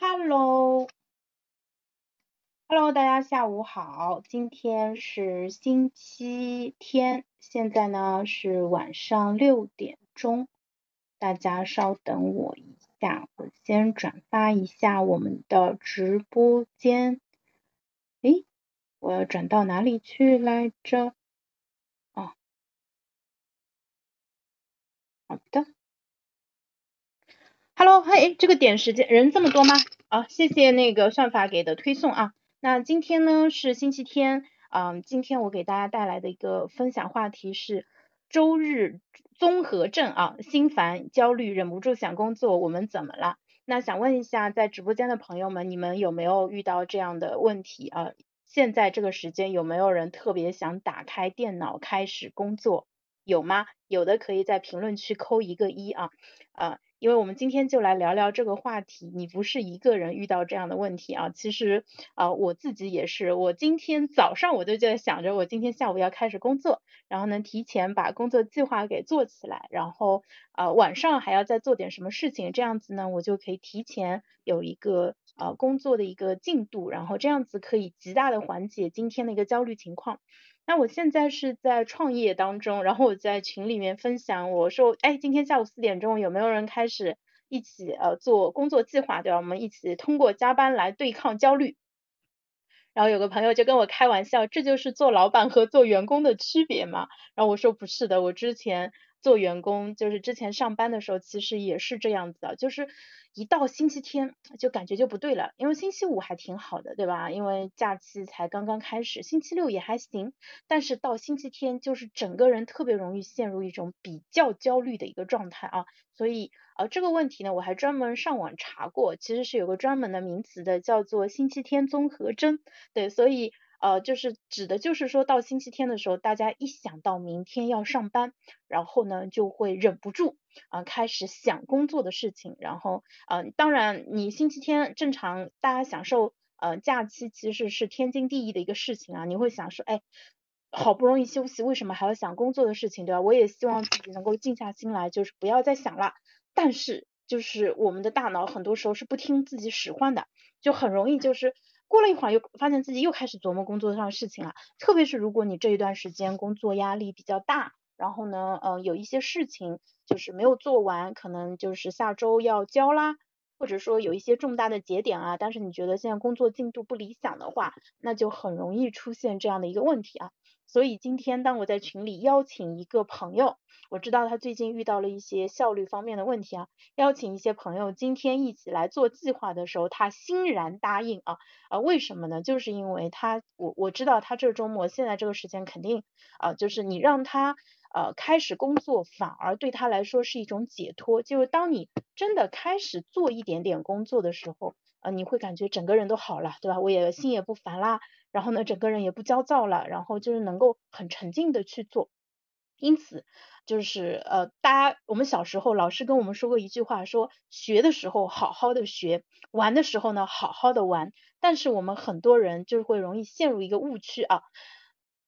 Hello，Hello，大家下午好，今天是星期天，现在呢是晚上六点钟，大家稍等我一下，我先转发一下我们的直播间。诶，我要转到哪里去来着？哦，好的。Hello，嘿，这个点时间人这么多吗？啊，谢谢那个算法给的推送啊。那今天呢是星期天，嗯，今天我给大家带来的一个分享话题是周日综合症啊，心烦、焦虑、忍不住想工作，我们怎么了？那想问一下，在直播间的朋友们，你们有没有遇到这样的问题啊？现在这个时间有没有人特别想打开电脑开始工作？有吗？有的可以在评论区扣一个一啊，啊。因为我们今天就来聊聊这个话题，你不是一个人遇到这样的问题啊，其实啊我自己也是，我今天早上我就在想着，我今天下午要开始工作，然后呢提前把工作计划给做起来，然后啊晚上还要再做点什么事情，这样子呢我就可以提前有一个呃工作的一个进度，然后这样子可以极大的缓解今天的一个焦虑情况。那我现在是在创业当中，然后我在群里面分享，我说，哎，今天下午四点钟有没有人开始一起呃做工作计划，对吧？我们一起通过加班来对抗焦虑。然后有个朋友就跟我开玩笑，这就是做老板和做员工的区别嘛。然后我说不是的，我之前做员工，就是之前上班的时候，其实也是这样子的，就是。一到星期天就感觉就不对了，因为星期五还挺好的，对吧？因为假期才刚刚开始，星期六也还行，但是到星期天就是整个人特别容易陷入一种比较焦虑的一个状态啊。所以呃这个问题呢，我还专门上网查过，其实是有个专门的名词的，叫做星期天综合征。对，所以。呃，就是指的，就是说到星期天的时候，大家一想到明天要上班，然后呢就会忍不住啊开始想工作的事情，然后嗯，当然你星期天正常大家享受呃假期其实是天经地义的一个事情啊，你会想说，哎，好不容易休息，为什么还要想工作的事情，对吧？我也希望自己能够静下心来，就是不要再想了。但是就是我们的大脑很多时候是不听自己使唤的，就很容易就是。过了一会儿，又发现自己又开始琢磨工作上的事情了。特别是如果你这一段时间工作压力比较大，然后呢，嗯，有一些事情就是没有做完，可能就是下周要交啦，或者说有一些重大的节点啊，但是你觉得现在工作进度不理想的话，那就很容易出现这样的一个问题啊。所以今天当我在群里邀请一个朋友，我知道他最近遇到了一些效率方面的问题啊，邀请一些朋友今天一起来做计划的时候，他欣然答应啊啊，为什么呢？就是因为他我我知道他这周末现在这个时间肯定啊，就是你让他呃开始工作，反而对他来说是一种解脱，就是当你真的开始做一点点工作的时候，呃你会感觉整个人都好了，对吧？我也心也不烦啦。然后呢，整个人也不焦躁了，然后就是能够很沉静的去做。因此，就是呃，大家我们小时候老师跟我们说过一句话，说学的时候好好的学，玩的时候呢好好的玩。但是我们很多人就是会容易陷入一个误区啊，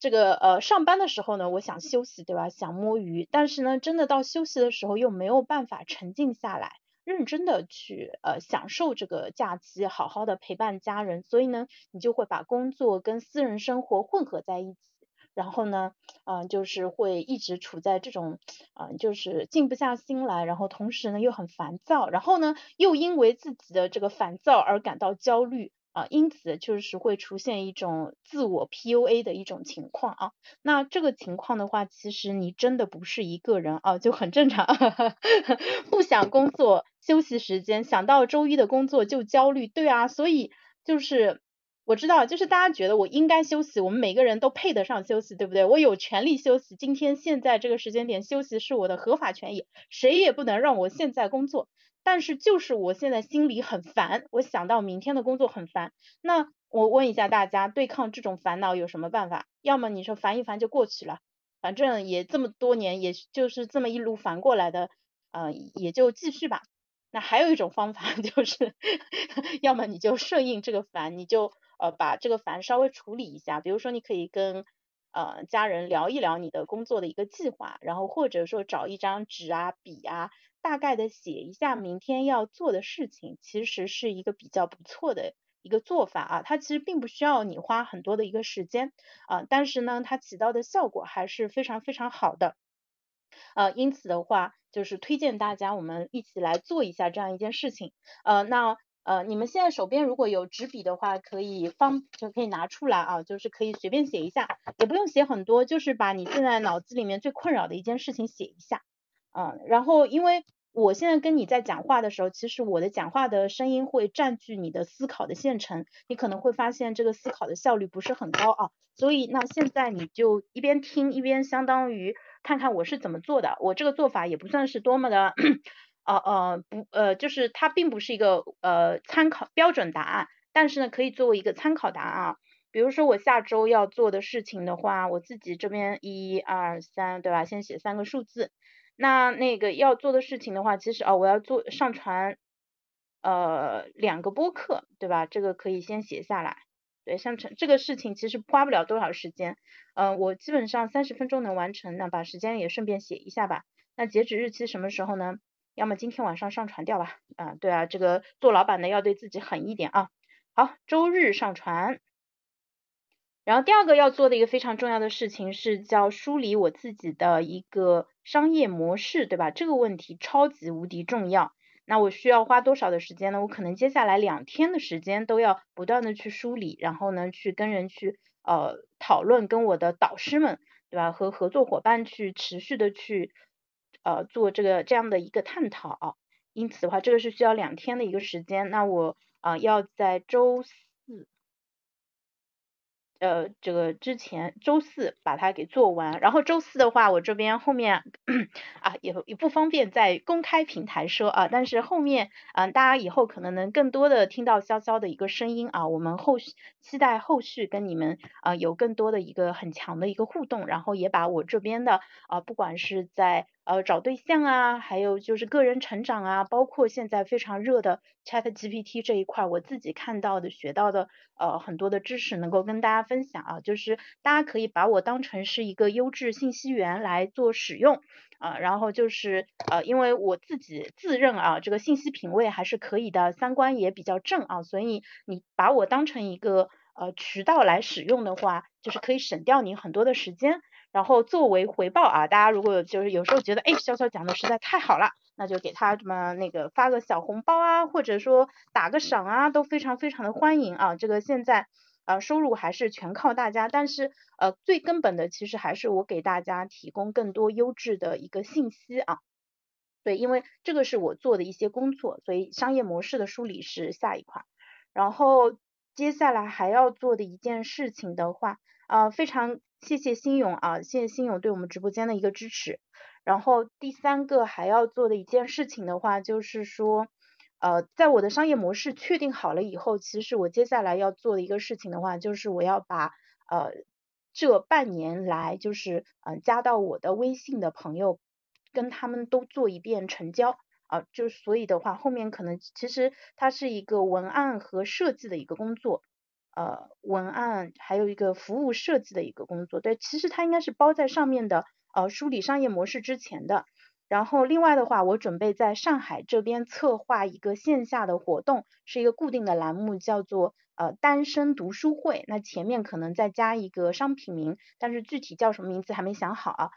这个呃上班的时候呢，我想休息，对吧？想摸鱼，但是呢，真的到休息的时候又没有办法沉静下来。认真的去呃享受这个假期，好好的陪伴家人，所以呢，你就会把工作跟私人生活混合在一起，然后呢，嗯，就是会一直处在这种，嗯，就是静不下心来，然后同时呢又很烦躁，然后呢又因为自己的这个烦躁而感到焦虑。啊，因此就是会出现一种自我 PUA 的一种情况啊。那这个情况的话，其实你真的不是一个人啊，就很正常。不想工作，休息时间想到周一的工作就焦虑，对啊。所以就是我知道，就是大家觉得我应该休息，我们每个人都配得上休息，对不对？我有权利休息，今天现在这个时间点休息是我的合法权益，谁也不能让我现在工作。但是就是我现在心里很烦，我想到明天的工作很烦。那我问一下大家，对抗这种烦恼有什么办法？要么你说烦一烦就过去了，反正也这么多年，也就是这么一路烦过来的，呃，也就继续吧。那还有一种方法 就是，要么你就顺应这个烦，你就呃把这个烦稍微处理一下。比如说你可以跟呃家人聊一聊你的工作的一个计划，然后或者说找一张纸啊笔啊，大概的写一下明天要做的事情，其实是一个比较不错的一个做法啊。它其实并不需要你花很多的一个时间啊，但是呢，它起到的效果还是非常非常好的。呃，因此的话，就是推荐大家我们一起来做一下这样一件事情。呃，那。呃，你们现在手边如果有纸笔的话，可以方就可以拿出来啊，就是可以随便写一下，也不用写很多，就是把你现在脑子里面最困扰的一件事情写一下，嗯，然后因为我现在跟你在讲话的时候，其实我的讲话的声音会占据你的思考的线程，你可能会发现这个思考的效率不是很高啊，所以那现在你就一边听一边相当于看看我是怎么做的，我这个做法也不算是多么的。呃呃不呃就是它并不是一个呃参考标准答案，但是呢可以作为一个参考答案啊。比如说我下周要做的事情的话，我自己这边一二三对吧？先写三个数字。那那个要做的事情的话，其实哦我要做上传呃两个播客对吧？这个可以先写下来。对，上传这个事情其实花不了多少时间，嗯我基本上三十分钟能完成，那把时间也顺便写一下吧。那截止日期什么时候呢？要么今天晚上上传掉吧，啊，对啊，这个做老板的要对自己狠一点啊。好，周日上传。然后第二个要做的一个非常重要的事情是叫梳理我自己的一个商业模式，对吧？这个问题超级无敌重要。那我需要花多少的时间呢？我可能接下来两天的时间都要不断的去梳理，然后呢去跟人去呃讨论，跟我的导师们，对吧？和合作伙伴去持续的去。呃，做这个这样的一个探讨，因此的话，这个是需要两天的一个时间。那我啊要在周四。呃，这个之前周四把它给做完，然后周四的话，我这边后面 啊也也不方便在公开平台说啊，但是后面嗯大家以后可能能更多的听到潇潇的一个声音啊，我们后续期待后续跟你们啊有更多的一个很强的一个互动，然后也把我这边的啊不管是在呃找对象啊，还有就是个人成长啊，包括现在非常热的 Chat GPT 这一块，我自己看到的学到的呃很多的知识，能够跟大家。分享啊，就是大家可以把我当成是一个优质信息源来做使用啊，然后就是呃，因为我自己自认啊，这个信息品味还是可以的，三观也比较正啊，所以你把我当成一个呃渠道来使用的话，就是可以省掉你很多的时间，然后作为回报啊，大家如果就是有时候觉得哎，潇潇讲的实在太好了，那就给他什么那个发个小红包啊，或者说打个赏啊，都非常非常的欢迎啊，这个现在。呃，收入还是全靠大家，但是呃，最根本的其实还是我给大家提供更多优质的一个信息啊。对，因为这个是我做的一些工作，所以商业模式的梳理是下一块。然后接下来还要做的一件事情的话，啊，非常谢谢新勇啊，谢谢新勇对我们直播间的一个支持。然后第三个还要做的一件事情的话，就是说。呃，在我的商业模式确定好了以后，其实我接下来要做的一个事情的话，就是我要把呃这半年来就是嗯加到我的微信的朋友，跟他们都做一遍成交啊，就所以的话，后面可能其实它是一个文案和设计的一个工作，呃文案还有一个服务设计的一个工作，对，其实它应该是包在上面的，呃梳理商业模式之前的。然后另外的话，我准备在上海这边策划一个线下的活动，是一个固定的栏目，叫做呃单身读书会。那前面可能再加一个商品名，但是具体叫什么名字还没想好啊。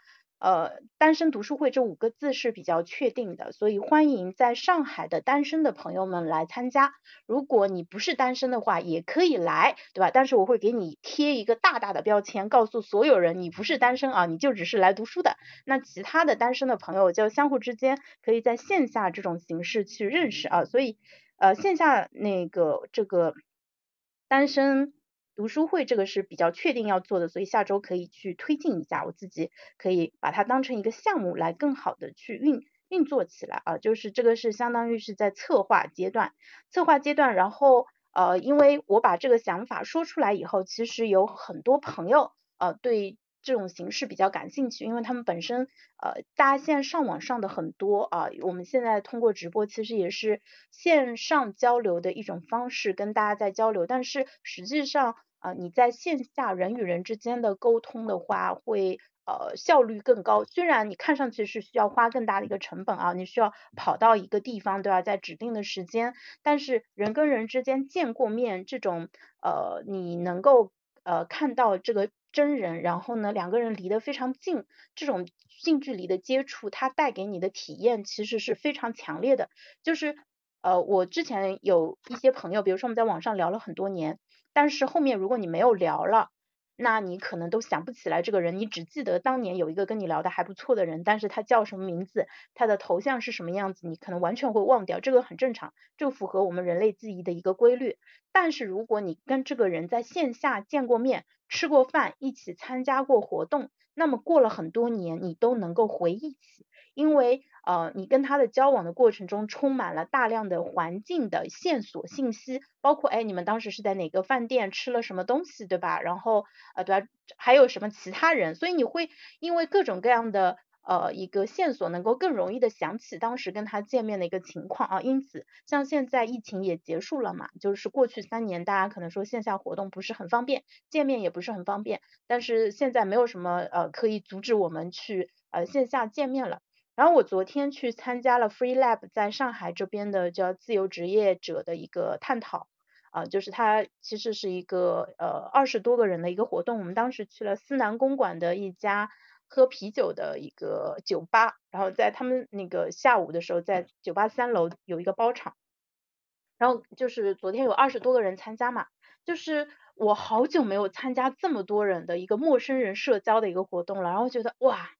呃，单身读书会这五个字是比较确定的，所以欢迎在上海的单身的朋友们来参加。如果你不是单身的话，也可以来，对吧？但是我会给你贴一个大大的标签，告诉所有人你不是单身啊，你就只是来读书的。那其他的单身的朋友就相互之间可以在线下这种形式去认识啊。所以呃，线下那个这个单身。读书会这个是比较确定要做的，所以下周可以去推进一下，我自己可以把它当成一个项目来更好的去运运作起来啊，就是这个是相当于是在策划阶段，策划阶段，然后呃，因为我把这个想法说出来以后，其实有很多朋友呃对。这种形式比较感兴趣，因为他们本身呃，大家现在上网上的很多啊，我们现在通过直播其实也是线上交流的一种方式，跟大家在交流。但是实际上啊，你在线下人与人之间的沟通的话，会呃效率更高。虽然你看上去是需要花更大的一个成本啊，你需要跑到一个地方，对吧？在指定的时间，但是人跟人之间见过面，这种呃你能够呃看到这个真人，然后呢两个人离得非常近，这种近距离的接触，它带给你的体验其实是非常强烈的。就是呃我之前有一些朋友，比如说我们在网上聊了很多年。但是后面如果你没有聊了，那你可能都想不起来这个人，你只记得当年有一个跟你聊的还不错的人，但是他叫什么名字，他的头像是什么样子，你可能完全会忘掉，这个很正常，这符合我们人类记忆的一个规律。但是如果你跟这个人在线下见过面，吃过饭，一起参加过活动，那么过了很多年，你都能够回忆起，因为。呃，你跟他的交往的过程中充满了大量的环境的线索信息，包括哎，你们当时是在哪个饭店吃了什么东西，对吧？然后呃，对吧？还有什么其他人？所以你会因为各种各样的呃一个线索，能够更容易的想起当时跟他见面的一个情况啊。因此，像现在疫情也结束了嘛，就是过去三年，大家可能说线下活动不是很方便，见面也不是很方便，但是现在没有什么呃可以阻止我们去呃线下见面了。然后我昨天去参加了 Free Lab 在上海这边的叫自由职业者的一个探讨，啊，就是它其实是一个呃二十多个人的一个活动。我们当时去了思南公馆的一家喝啤酒的一个酒吧，然后在他们那个下午的时候，在酒吧三楼有一个包场，然后就是昨天有二十多个人参加嘛，就是我好久没有参加这么多人的一个陌生人社交的一个活动了，然后觉得哇。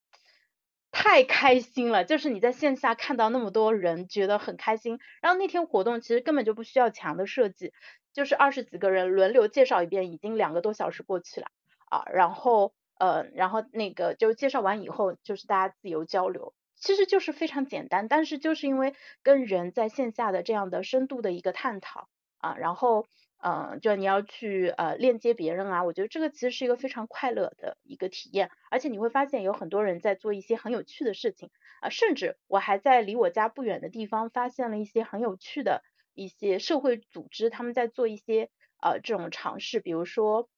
太开心了，就是你在线下看到那么多人，觉得很开心。然后那天活动其实根本就不需要墙的设计，就是二十几个人轮流介绍一遍，已经两个多小时过去了啊。然后呃，然后那个就介绍完以后，就是大家自由交流，其实就是非常简单。但是就是因为跟人在线下的这样的深度的一个探讨啊，然后。嗯，就你要去呃链接别人啊，我觉得这个其实是一个非常快乐的一个体验，而且你会发现有很多人在做一些很有趣的事情啊，甚至我还在离我家不远的地方发现了一些很有趣的一些社会组织，他们在做一些呃这种尝试，比如说。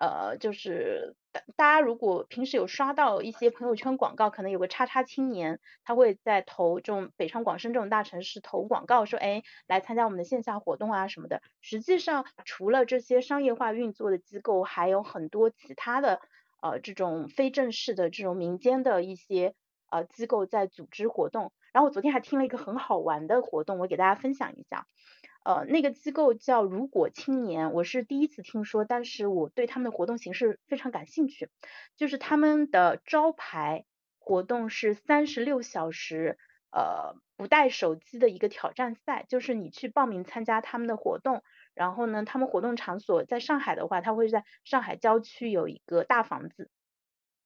呃，就是大家如果平时有刷到一些朋友圈广告，可能有个叉叉青年，他会在投这种北上广深这种大城市投广告，说哎来参加我们的线下活动啊什么的。实际上，除了这些商业化运作的机构，还有很多其他的呃这种非正式的这种民间的一些呃机构在组织活动。然后我昨天还听了一个很好玩的活动，我给大家分享一下。呃，那个机构叫如果青年，我是第一次听说，但是我对他们的活动形式非常感兴趣。就是他们的招牌活动是三十六小时呃不带手机的一个挑战赛，就是你去报名参加他们的活动，然后呢，他们活动场所在上海的话，他会在上海郊区有一个大房子，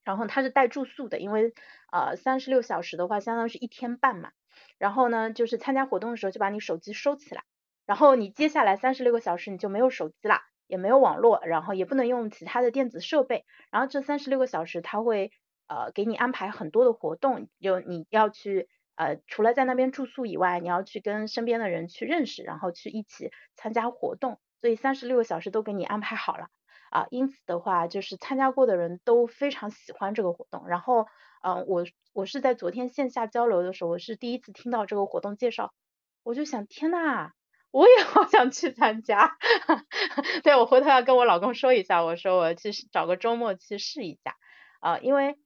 然后他是带住宿的，因为呃三十六小时的话，相当于是一天半嘛。然后呢，就是参加活动的时候就把你手机收起来。然后你接下来三十六个小时你就没有手机了，也没有网络，然后也不能用其他的电子设备。然后这三十六个小时他会呃给你安排很多的活动，就你要去呃除了在那边住宿以外，你要去跟身边的人去认识，然后去一起参加活动。所以三十六个小时都给你安排好了啊。因此的话，就是参加过的人都非常喜欢这个活动。然后嗯我我是在昨天线下交流的时候，我是第一次听到这个活动介绍，我就想天呐！我也 好想去参加，对我回头要跟我老公说一下，我说我去找个周末去试一下啊，因为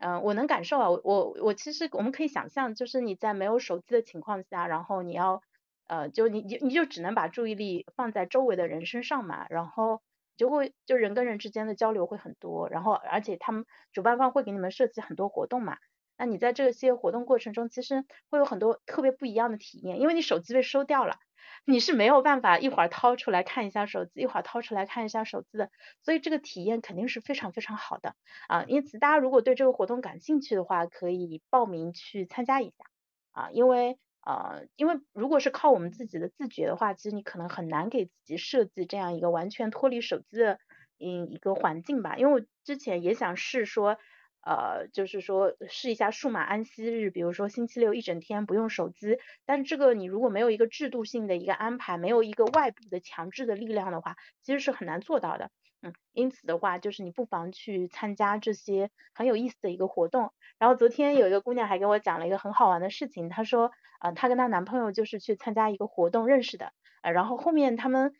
嗯我能感受啊，我我我其实我们可以想象，就是你在没有手机的情况下，然后你要呃就你你你就只能把注意力放在周围的人身上嘛，然后就会就人跟人之间的交流会很多，然后而且他们主办方会给你们设计很多活动嘛，那你在这些活动过程中，其实会有很多特别不一样的体验，因为你手机被收掉了。你是没有办法一会儿掏出来看一下手机，一会儿掏出来看一下手机的，所以这个体验肯定是非常非常好的啊。因此，大家如果对这个活动感兴趣的话，可以报名去参加一下啊。因为呃，因为如果是靠我们自己的自觉的话，其实你可能很难给自己设计这样一个完全脱离手机的嗯一个环境吧。因为我之前也想试说。呃，就是说试一下数码安息日，比如说星期六一整天不用手机，但这个你如果没有一个制度性的一个安排，没有一个外部的强制的力量的话，其实是很难做到的。嗯，因此的话，就是你不妨去参加这些很有意思的一个活动。然后昨天有一个姑娘还给我讲了一个很好玩的事情，她说，呃，她跟她男朋友就是去参加一个活动认识的，呃，然后后面他们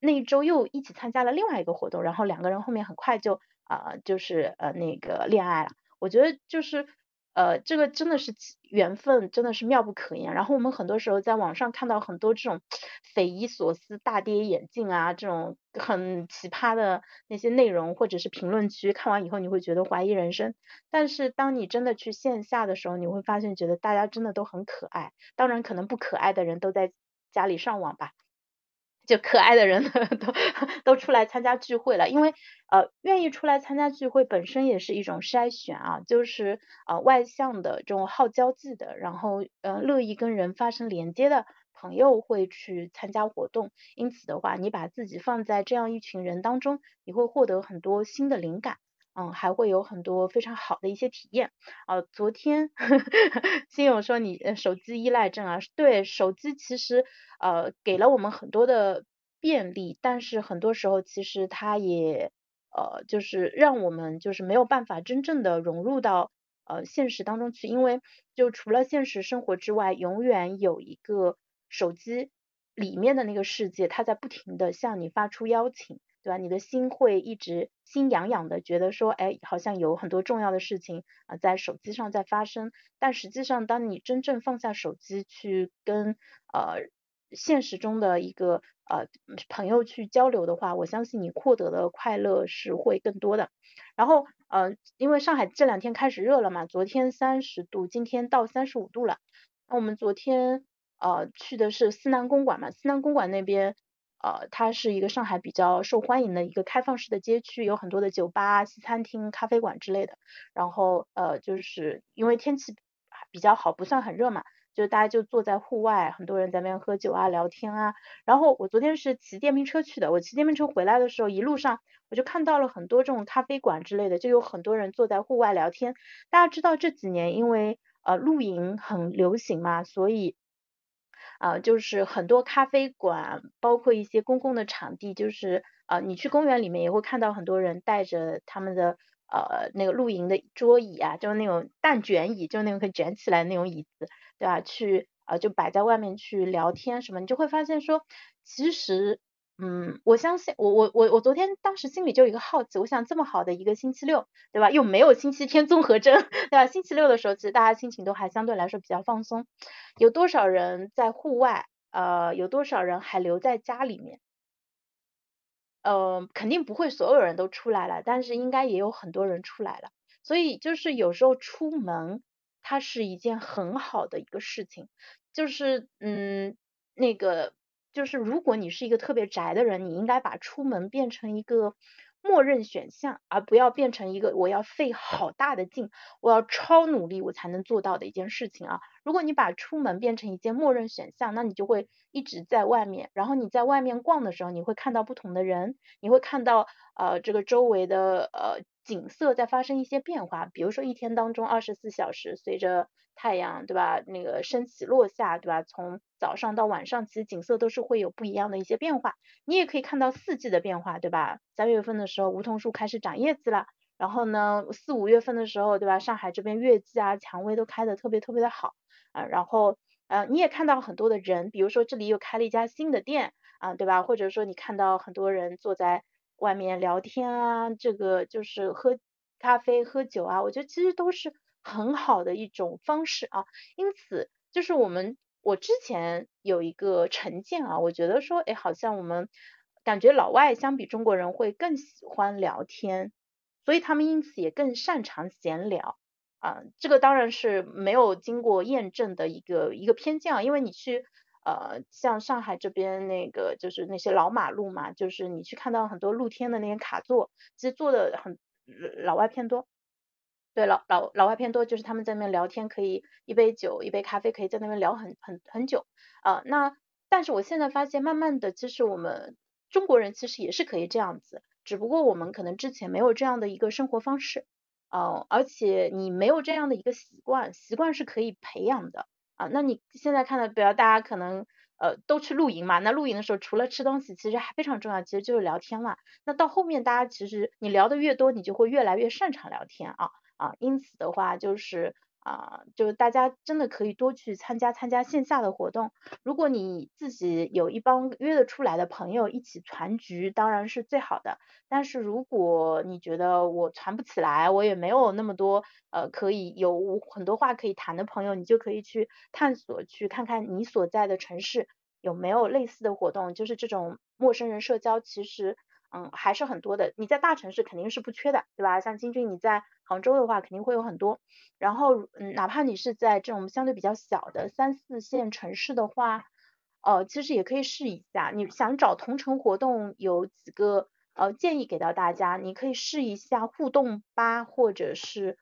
那一周又一起参加了另外一个活动，然后两个人后面很快就啊，就是呃那个恋爱了。我觉得就是。呃，这个真的是缘分，真的是妙不可言。然后我们很多时候在网上看到很多这种匪夷所思、大跌眼镜啊，这种很奇葩的那些内容，或者是评论区，看完以后你会觉得怀疑人生。但是当你真的去线下的时候，你会发现，觉得大家真的都很可爱。当然，可能不可爱的人都在家里上网吧。就可爱的人 都都出来参加聚会了，因为呃愿意出来参加聚会本身也是一种筛选啊，就是呃外向的这种好交际的，然后呃乐意跟人发生连接的朋友会去参加活动，因此的话，你把自己放在这样一群人当中，你会获得很多新的灵感。嗯，还会有很多非常好的一些体验。啊，昨天 新勇说你手机依赖症啊，对，手机其实呃给了我们很多的便利，但是很多时候其实它也呃就是让我们就是没有办法真正的融入到呃现实当中去，因为就除了现实生活之外，永远有一个手机里面的那个世界，它在不停的向你发出邀请。对吧？你的心会一直心痒痒的，觉得说，哎，好像有很多重要的事情啊在手机上在发生。但实际上，当你真正放下手机去跟呃现实中的一个呃朋友去交流的话，我相信你获得的快乐是会更多的。然后呃，因为上海这两天开始热了嘛，昨天三十度，今天到三十五度了。那我们昨天呃去的是思南公馆嘛，思南公馆那边。呃，它是一个上海比较受欢迎的一个开放式的街区，有很多的酒吧、西餐厅、咖啡馆之类的。然后呃，就是因为天气比较好，不算很热嘛，就大家就坐在户外，很多人在那边喝酒啊、聊天啊。然后我昨天是骑电瓶车去的，我骑电瓶车回来的时候，一路上我就看到了很多这种咖啡馆之类的，就有很多人坐在户外聊天。大家知道这几年因为呃露营很流行嘛，所以。啊，就是很多咖啡馆，包括一些公共的场地，就是啊，你去公园里面也会看到很多人带着他们的呃那个露营的桌椅啊，就是那种蛋卷椅，就是那种可以卷起来的那种椅子，对吧？去啊就摆在外面去聊天什么，你就会发现说，其实。嗯，我相信我我我我昨天当时心里就有一个好奇，我想这么好的一个星期六，对吧？又没有星期天综合症，对吧？星期六的时候，其实大家心情都还相对来说比较放松。有多少人在户外？呃，有多少人还留在家里面？呃，肯定不会所有人都出来了，但是应该也有很多人出来了。所以就是有时候出门，它是一件很好的一个事情，就是嗯那个。就是如果你是一个特别宅的人，你应该把出门变成一个默认选项，而不要变成一个我要费好大的劲，我要超努力我才能做到的一件事情啊。如果你把出门变成一件默认选项，那你就会一直在外面，然后你在外面逛的时候，你会看到不同的人，你会看到呃这个周围的呃景色在发生一些变化，比如说一天当中二十四小时随着。太阳对吧？那个升起落下对吧？从早上到晚上，其实景色都是会有不一样的一些变化。你也可以看到四季的变化，对吧？三月份的时候，梧桐树开始长叶子了。然后呢，四五月份的时候，对吧？上海这边月季啊、蔷薇都开的特别特别的好啊。然后呃，你也看到很多的人，比如说这里又开了一家新的店啊，对吧？或者说你看到很多人坐在外面聊天啊，这个就是喝咖啡、喝酒啊，我觉得其实都是。很好的一种方式啊，因此就是我们我之前有一个成见啊，我觉得说，哎，好像我们感觉老外相比中国人会更喜欢聊天，所以他们因此也更擅长闲聊啊。这个当然是没有经过验证的一个一个偏见啊，因为你去呃像上海这边那个就是那些老马路嘛，就是你去看到很多露天的那些卡座，其实坐的很老外偏多。对老老老外偏多，就是他们在那边聊天，可以一杯酒一杯咖啡，可以在那边聊很很很久啊。那但是我现在发现，慢慢的，其实我们中国人其实也是可以这样子，只不过我们可能之前没有这样的一个生活方式啊，而且你没有这样的一个习惯，习惯是可以培养的啊。那你现在看到，比如大家可能呃都去露营嘛，那露营的时候除了吃东西，其实还非常重要，其实就是聊天嘛。那到后面大家其实你聊的越多，你就会越来越擅长聊天啊啊，因此的话就是。啊，就大家真的可以多去参加参加线下的活动。如果你自己有一帮约得出来的朋友一起团局，当然是最好的。但是如果你觉得我团不起来，我也没有那么多呃可以有很多话可以谈的朋友，你就可以去探索，去看看你所在的城市有没有类似的活动。就是这种陌生人社交，其实。嗯，还是很多的。你在大城市肯定是不缺的，对吧？像金军你在杭州的话，肯定会有很多。然后，嗯，哪怕你是在这种相对比较小的三四线城市的话，呃，其实也可以试一下。你想找同城活动，有几个呃建议给到大家，你可以试一下互动吧，或者是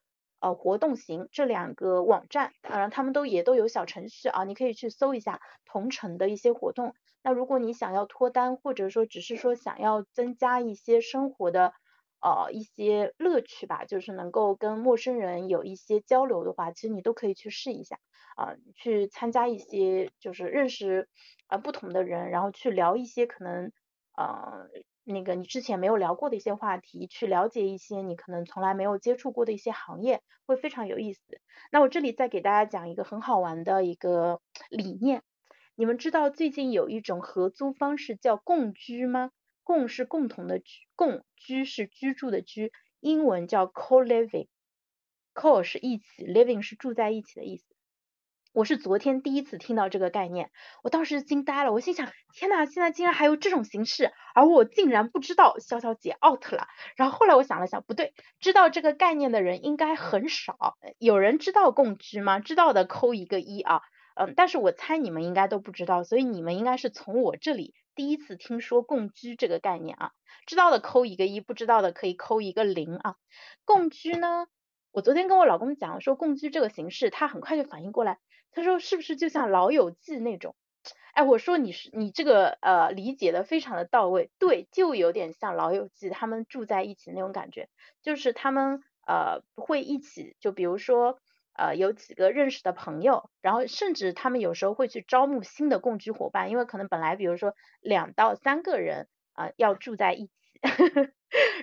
呃活动型这两个网站，当然他们都也都有小程序啊，你可以去搜一下同城的一些活动。那如果你想要脱单，或者说只是说想要增加一些生活的呃一些乐趣吧，就是能够跟陌生人有一些交流的话，其实你都可以去试一下啊，去参加一些就是认识呃不同的人，然后去聊一些可能呃那个你之前没有聊过的一些话题，去了解一些你可能从来没有接触过的一些行业，会非常有意思。那我这里再给大家讲一个很好玩的一个理念。你们知道最近有一种合租方式叫共居吗？共是共同的居，共居是居住的居，英文叫 co-living，co 是一起，living 是住在一起的意思。我是昨天第一次听到这个概念，我当时惊呆了，我心想，天呐，现在竟然还有这种形式，而我竟然不知道，潇潇姐 out 了。然后后来我想了想，不对，知道这个概念的人应该很少，有人知道共居吗？知道的扣一个一啊。嗯，但是我猜你们应该都不知道，所以你们应该是从我这里第一次听说共居这个概念啊。知道的扣一个一，不知道的可以扣一个零啊。共居呢，我昨天跟我老公讲说共居这个形式，他很快就反应过来，他说是不是就像老友记那种？哎，我说你是你这个呃理解的非常的到位，对，就有点像老友记，他们住在一起那种感觉，就是他们呃会一起，就比如说。呃，有几个认识的朋友，然后甚至他们有时候会去招募新的共居伙伴，因为可能本来比如说两到三个人啊要住在一起，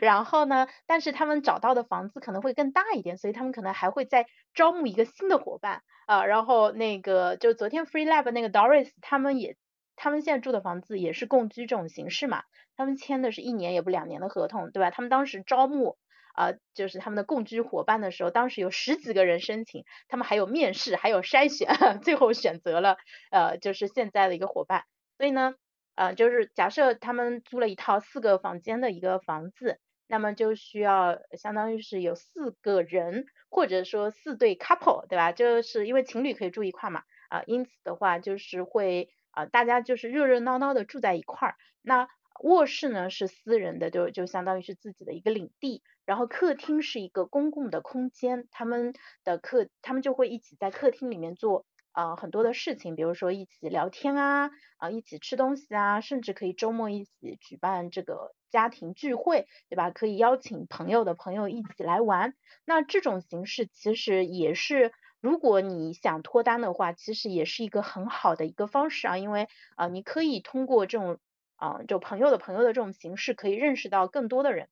然后呢，但是他们找到的房子可能会更大一点，所以他们可能还会再招募一个新的伙伴啊，然后那个就昨天 Free Lab 那个 Doris 他们也，他们现在住的房子也是共居这种形式嘛，他们签的是一年也不两年的合同，对吧？他们当时招募。啊，就是他们的共居伙伴的时候，当时有十几个人申请，他们还有面试，还有筛选，最后选择了呃，就是现在的一个伙伴。所以呢，呃，就是假设他们租了一套四个房间的一个房子，那么就需要相当于是有四个人，或者说四对 couple，对吧？就是因为情侣可以住一块嘛，啊，因此的话就是会啊，大家就是热热闹闹的住在一块儿。那卧室呢是私人的，就就相当于是自己的一个领地。然后客厅是一个公共的空间，他们的客他们就会一起在客厅里面做啊很多的事情，比如说一起聊天啊啊一起吃东西啊，甚至可以周末一起举办这个家庭聚会，对吧？可以邀请朋友的朋友一起来玩。那这种形式其实也是，如果你想脱单的话，其实也是一个很好的一个方式啊，因为啊你可以通过这种啊就朋友的朋友的这种形式，可以认识到更多的人。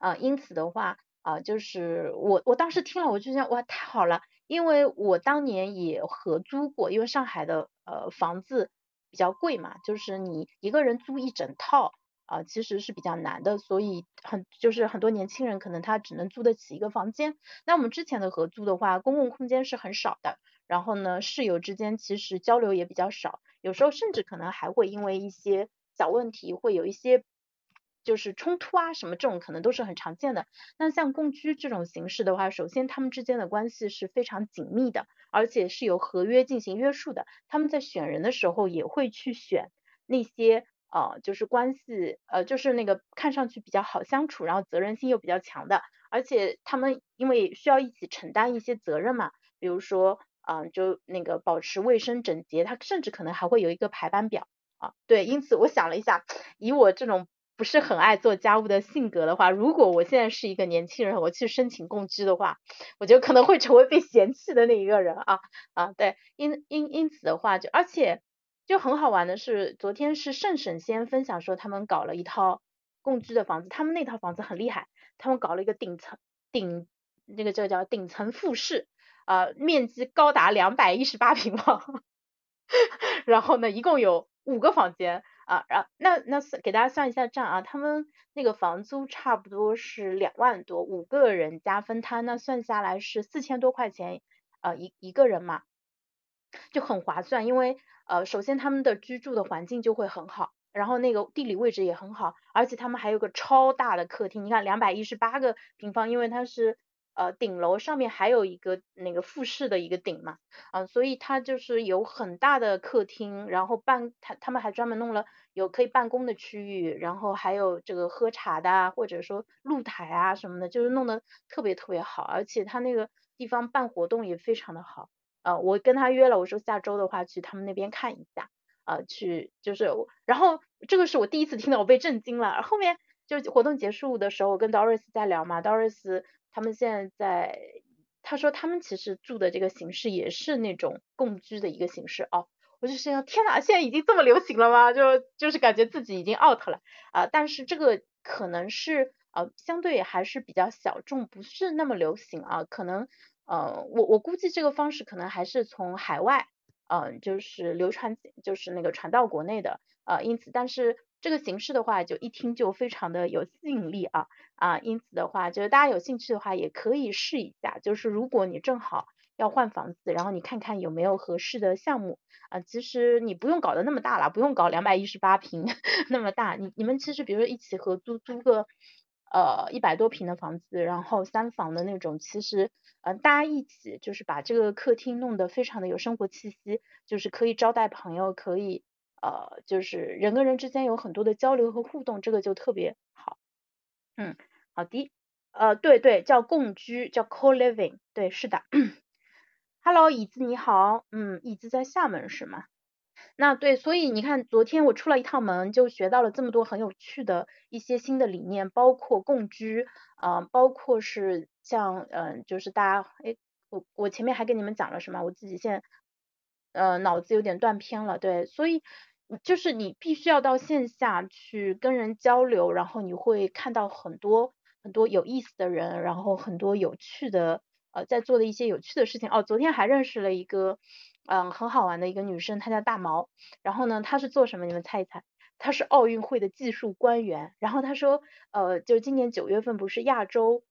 啊，因此的话，啊，就是我我当时听了，我就想，哇，太好了，因为我当年也合租过，因为上海的呃房子比较贵嘛，就是你一个人租一整套啊，其实是比较难的，所以很就是很多年轻人可能他只能租得起一个房间。那我们之前的合租的话，公共空间是很少的，然后呢，室友之间其实交流也比较少，有时候甚至可能还会因为一些小问题会有一些。就是冲突啊，什么这种可能都是很常见的。那像共居这种形式的话，首先他们之间的关系是非常紧密的，而且是有合约进行约束的。他们在选人的时候也会去选那些呃，就是关系呃，就是那个看上去比较好相处，然后责任心又比较强的。而且他们因为需要一起承担一些责任嘛，比如说啊，就那个保持卫生整洁，他甚至可能还会有一个排班表啊。对，因此我想了一下，以我这种。不是很爱做家务的性格的话，如果我现在是一个年轻人，我去申请共居的话，我觉得可能会成为被嫌弃的那一个人啊啊，对，因因因此的话，就而且就很好玩的是，昨天是盛沈先分享说他们搞了一套共居的房子，他们那套房子很厉害，他们搞了一个顶层顶那个叫叫顶层复式，呃，面积高达两百一十八平方，然后呢，一共有五个房间啊，然后那那算给大家算一下账啊，他们那个房租差不多是两万多，五个人加分摊，那算下来是四千多块钱，呃一一个人嘛，就很划算，因为呃首先他们的居住的环境就会很好，然后那个地理位置也很好，而且他们还有个超大的客厅，你看两百一十八个平方，因为它是。呃，顶楼上面还有一个那个复式的一个顶嘛，啊，所以它就是有很大的客厅，然后办他他们还专门弄了有可以办公的区域，然后还有这个喝茶的啊或者说露台啊什么的，就是弄得特别特别好，而且他那个地方办活动也非常的好，呃，我跟他约了，我说下周的话去他们那边看一下，啊，去就是，然后这个是我第一次听到，我被震惊了，后面就活动结束的时候，我跟 Doris 在聊嘛，Doris。他们现在在，他说他们其实住的这个形式也是那种共居的一个形式哦，我就想天哪，现在已经这么流行了吗？就就是感觉自己已经 out 了啊，但是这个可能是呃相对还是比较小众，不是那么流行啊，可能呃我我估计这个方式可能还是从海外嗯就是流传就是那个传到国内的呃因此但是。这个形式的话，就一听就非常的有吸引力啊啊，因此的话，就是大家有兴趣的话，也可以试一下。就是如果你正好要换房子，然后你看看有没有合适的项目啊，其实你不用搞得那么大了，不用搞两百一十八平 那么大，你你们其实比如说一起合租租个呃一百多平的房子，然后三房的那种，其实呃大家一起就是把这个客厅弄得非常的有生活气息，就是可以招待朋友，可以。呃，就是人跟人之间有很多的交流和互动，这个就特别好。嗯，好的。呃，对对，叫共居，叫 co-living。对，是的。Hello，椅子你好。嗯，椅子在厦门是吗？那对，所以你看，昨天我出了一趟门，就学到了这么多很有趣的一些新的理念，包括共居，啊，包括是像，嗯，就是大家，哎，我我前面还跟你们讲了什么？我自己现在，呃，脑子有点断片了。对，所以。就是你必须要到线下去跟人交流，然后你会看到很多很多有意思的人，然后很多有趣的呃在做的一些有趣的事情。哦，昨天还认识了一个嗯很好玩的一个女生，她叫大毛。然后呢，她是做什么？你们猜一猜？她是奥运会的技术官员。然后她说，呃，就今年九月份不是亚洲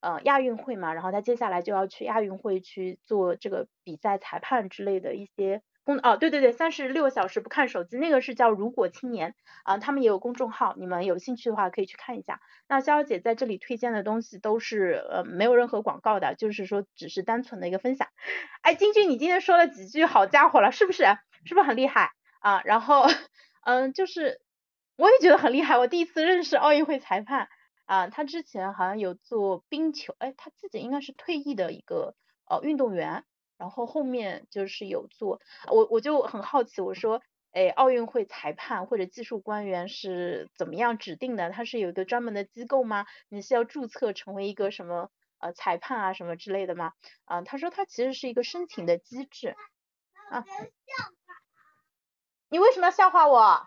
呃亚运会嘛，然后她接下来就要去亚运会去做这个比赛裁判之类的一些。哦，对对对，三十六小时不看手机，那个是叫如果青年啊，他们也有公众号，你们有兴趣的话可以去看一下。那潇潇姐在这里推荐的东西都是呃没有任何广告的，就是说只是单纯的一个分享。哎，金俊，你今天说了几句好家伙了，是不是？是不是很厉害啊？然后 嗯，就是我也觉得很厉害，我第一次认识奥运会裁判啊，他之前好像有做冰球，哎，他自己应该是退役的一个呃运动员。然后后面就是有做，我我就很好奇，我说，哎，奥运会裁判或者技术官员是怎么样指定的？他是有一个专门的机构吗？你是要注册成为一个什么呃裁判啊什么之类的吗？啊，他说他其实是一个申请的机制。啊。你为什么要笑话我？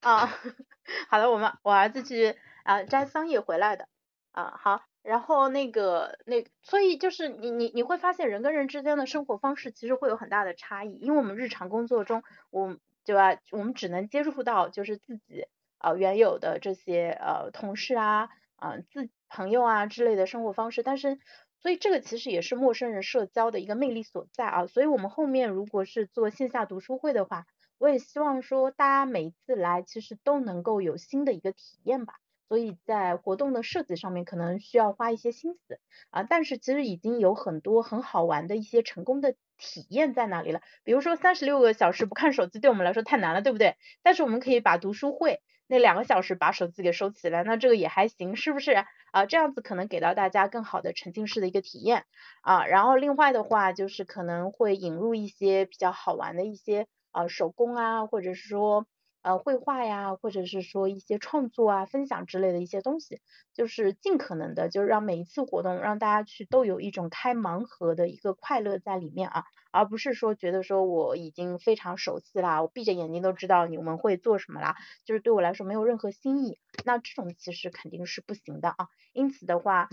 啊，好的，我们我儿子去啊摘桑叶回来的。啊，好。然后那个那，所以就是你你你会发现人跟人之间的生活方式其实会有很大的差异，因为我们日常工作中，我对吧，我们只能接触到就是自己呃原有的这些呃同事啊啊自朋友啊之类的生活方式，但是所以这个其实也是陌生人社交的一个魅力所在啊，所以我们后面如果是做线下读书会的话，我也希望说大家每一次来其实都能够有新的一个体验吧。所以在活动的设计上面可能需要花一些心思啊，但是其实已经有很多很好玩的一些成功的体验在那里了。比如说三十六个小时不看手机对我们来说太难了，对不对？但是我们可以把读书会那两个小时把手机给收起来，那这个也还行，是不是啊？这样子可能给到大家更好的沉浸式的一个体验啊。然后另外的话就是可能会引入一些比较好玩的一些啊手工啊，或者是说。呃绘画呀，或者是说一些创作啊、分享之类的一些东西，就是尽可能的，就是让每一次活动让大家去都有一种开盲盒的一个快乐在里面啊，而不是说觉得说我已经非常熟悉啦，我闭着眼睛都知道你们会做什么啦，就是对我来说没有任何新意，那这种其实肯定是不行的啊。因此的话，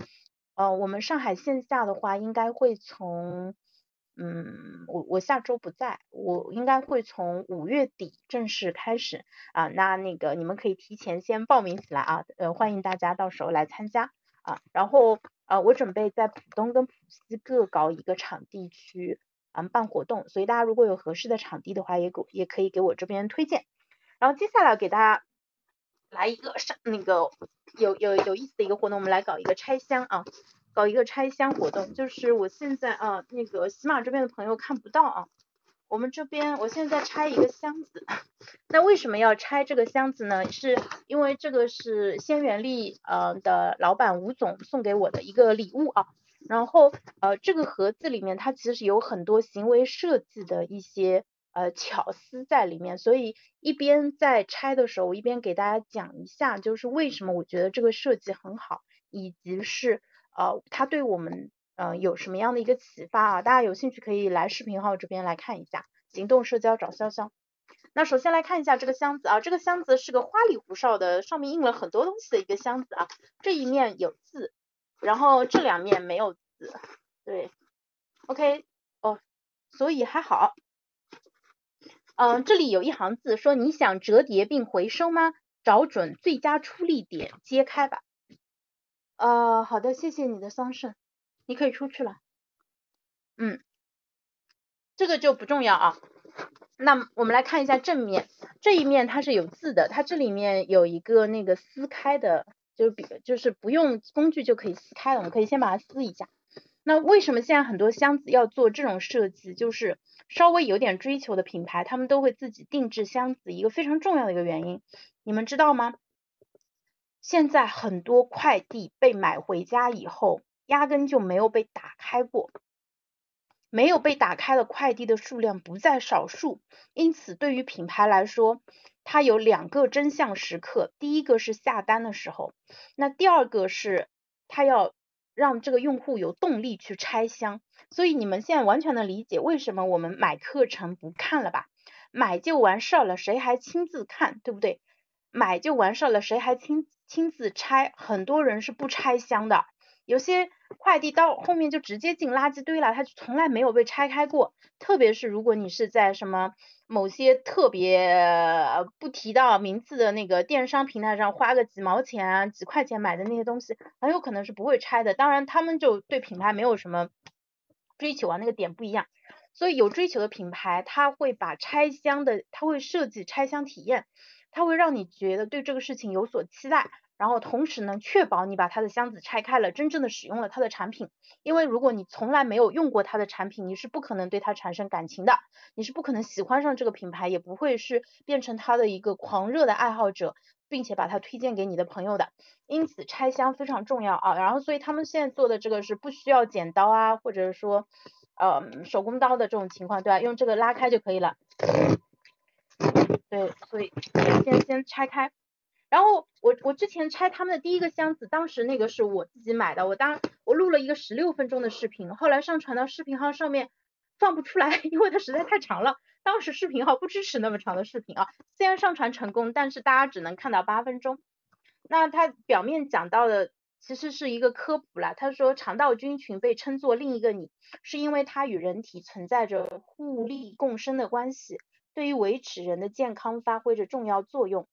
呃，我们上海线下的话应该会从。嗯，我我下周不在，我应该会从五月底正式开始啊，那那个你们可以提前先报名起来啊，呃，欢迎大家到时候来参加啊，然后呃，我准备在浦东跟浦西各搞一个场地去嗯办活动，所以大家如果有合适的场地的话，也给也可以给我这边推荐。然后接下来给大家来一个上那个有有有意思的一个活动，我们来搞一个拆箱啊。搞一个拆箱活动，就是我现在啊，那个喜马这边的朋友看不到啊，我们这边我现在拆一个箱子，那为什么要拆这个箱子呢？是因为这个是仙元丽呃的老板吴总送给我的一个礼物啊，然后呃这个盒子里面它其实有很多行为设计的一些呃巧思在里面，所以一边在拆的时候，我一边给大家讲一下，就是为什么我觉得这个设计很好，以及是。呃，它对我们呃有什么样的一个启发啊？大家有兴趣可以来视频号这边来看一下。行动社交找潇潇。那首先来看一下这个箱子啊，这个箱子是个花里胡哨的，上面印了很多东西的一个箱子啊。这一面有字，然后这两面没有字。对，OK，哦，所以还好。嗯，这里有一行字说你想折叠并回收吗？找准最佳出力点，揭开吧。呃，好的，谢谢你的桑葚，你可以出去了。嗯，这个就不重要啊。那我们来看一下正面，这一面它是有字的，它这里面有一个那个撕开的，就比就是不用工具就可以撕开的，我们可以先把它撕一下。那为什么现在很多箱子要做这种设计？就是稍微有点追求的品牌，他们都会自己定制箱子，一个非常重要的一个原因，你们知道吗？现在很多快递被买回家以后，压根就没有被打开过，没有被打开的快递的数量不在少数。因此，对于品牌来说，它有两个真相时刻：第一个是下单的时候，那第二个是它要让这个用户有动力去拆箱。所以，你们现在完全能理解为什么我们买课程不看了吧？买就完事儿了，谁还亲自看，对不对？买就完事儿了，谁还亲？亲自拆，很多人是不拆箱的，有些快递到后面就直接进垃圾堆了，它就从来没有被拆开过。特别是如果你是在什么某些特别不提到名字的那个电商平台上花个几毛钱、几块钱买的那些东西，很有可能是不会拆的。当然，他们就对品牌没有什么追求啊，那个点不一样。所以有追求的品牌，他会把拆箱的，他会设计拆箱体验。它会让你觉得对这个事情有所期待，然后同时呢，确保你把它的箱子拆开了，真正的使用了它的产品。因为如果你从来没有用过它的产品，你是不可能对它产生感情的，你是不可能喜欢上这个品牌，也不会是变成它的一个狂热的爱好者，并且把它推荐给你的朋友的。因此拆箱非常重要啊。然后所以他们现在做的这个是不需要剪刀啊，或者说呃手工刀的这种情况，对吧？用这个拉开就可以了。对，所以先先拆开，然后我我之前拆他们的第一个箱子，当时那个是我自己买的，我当我录了一个十六分钟的视频，后来上传到视频号上面放不出来，因为它实在太长了，当时视频号不支持那么长的视频啊，虽然上传成功，但是大家只能看到八分钟。那它表面讲到的其实是一个科普啦，他说肠道菌群被称作另一个你，是因为它与人体存在着互利共生的关系。对于维持人的健康发挥着重要作用。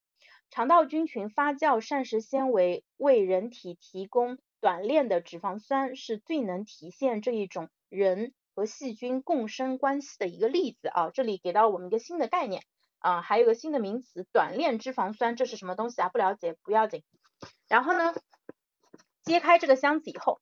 肠道菌群发酵膳食纤维，为人体提供短链的脂肪酸，是最能体现这一种人和细菌共生关系的一个例子啊。这里给到我们一个新的概念啊，还有个新的名词短链脂肪酸，这是什么东西啊？不了解不要紧。然后呢，揭开这个箱子以后。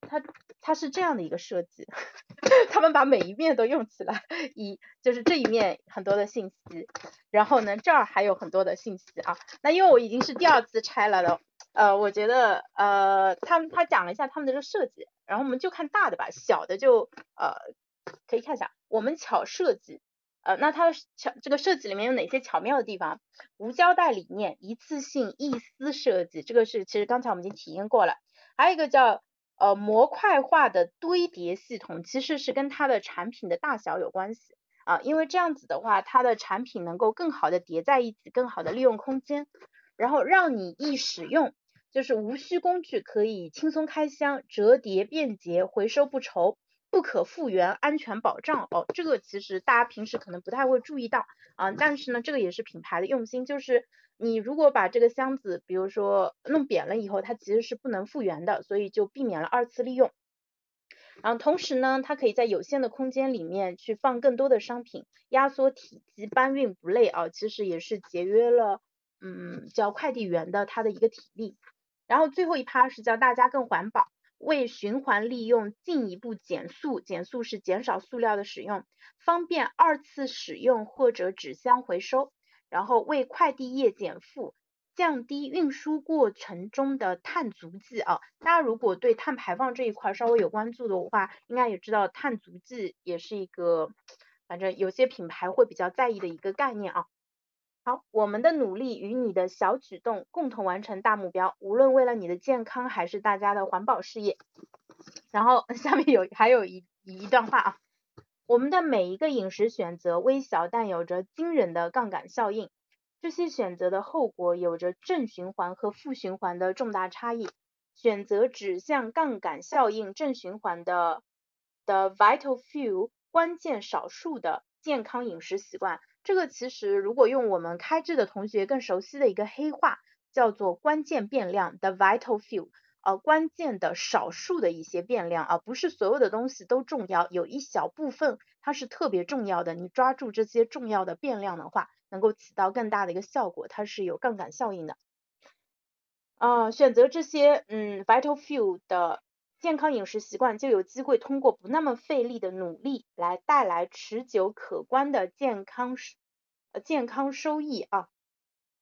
它它是这样的一个设计，他们把每一面都用起来，一就是这一面很多的信息，然后呢这儿还有很多的信息啊。那因为我已经是第二次拆了的，呃，我觉得呃他们他讲了一下他们的这个设计，然后我们就看大的吧，小的就呃可以看一下，我们巧设计呃，那它巧这个设计里面有哪些巧妙的地方？无胶带理念，一次性一丝设计，这个是其实刚才我们已经体验过了。还有一个叫呃模块化的堆叠系统，其实是跟它的产品的大小有关系。啊，因为这样子的话，它的产品能够更好的叠在一起，更好的利用空间，然后让你易使用，就是无需工具可以轻松开箱，折叠便捷，回收不愁。不可复原，安全保障。哦，这个其实大家平时可能不太会注意到。啊，但是呢，这个也是品牌的用心，就是你如果把这个箱子，比如说弄扁了以后，它其实是不能复原的，所以就避免了二次利用。然后同时呢，它可以在有限的空间里面去放更多的商品，压缩体积，搬运不累啊，其实也是节约了嗯叫快递员的他的一个体力。然后最后一趴是叫大家更环保。为循环利用进一步减速，减速是减少塑料的使用，方便二次使用或者纸箱回收，然后为快递业减负，降低运输过程中的碳足迹啊。大家如果对碳排放这一块稍微有关注的话，应该也知道碳足迹也是一个，反正有些品牌会比较在意的一个概念啊。好，我们的努力与你的小举动共同完成大目标，无论为了你的健康还是大家的环保事业。然后下面有还有一一段话啊，我们的每一个饮食选择微小，但有着惊人的杠杆效应。这些选择的后果有着正循环和负循环的重大差异。选择指向杠杆效应正循环的的 vital few 关键少数的健康饮食习惯。这个其实如果用我们开智的同学更熟悉的一个黑话，叫做关键变量 the vital few，呃，关键的少数的一些变量啊，不是所有的东西都重要，有一小部分它是特别重要的，你抓住这些重要的变量的话，能够起到更大的一个效果，它是有杠杆效应的。啊，选择这些嗯 vital few 的。健康饮食习惯就有机会通过不那么费力的努力来带来持久可观的健康呃健康收益啊。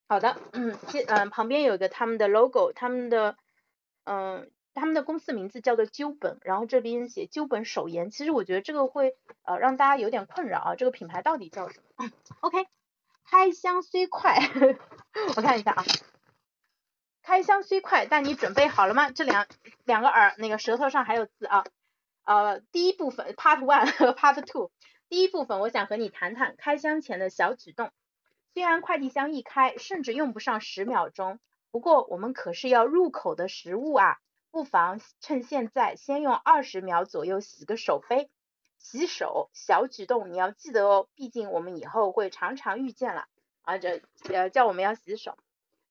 好的，嗯，接嗯旁边有一个他们的 logo，他们的嗯他们的公司名字叫做鸠本，然后这边写鸠本手研，其实我觉得这个会呃让大家有点困扰啊，这个品牌到底叫什么？OK，开箱虽快，我看一下啊。开箱虽快，但你准备好了吗？这两两个耳，那个舌头上还有字啊。呃，第一部分 Part One 和 Part Two，第一部分我想和你谈谈开箱前的小举动。虽然快递箱一开，甚至用不上十秒钟，不过我们可是要入口的食物啊，不妨趁现在先用二十秒左右洗个手杯。洗手小举动你要记得哦，毕竟我们以后会常常遇见了啊，这呃叫我们要洗手。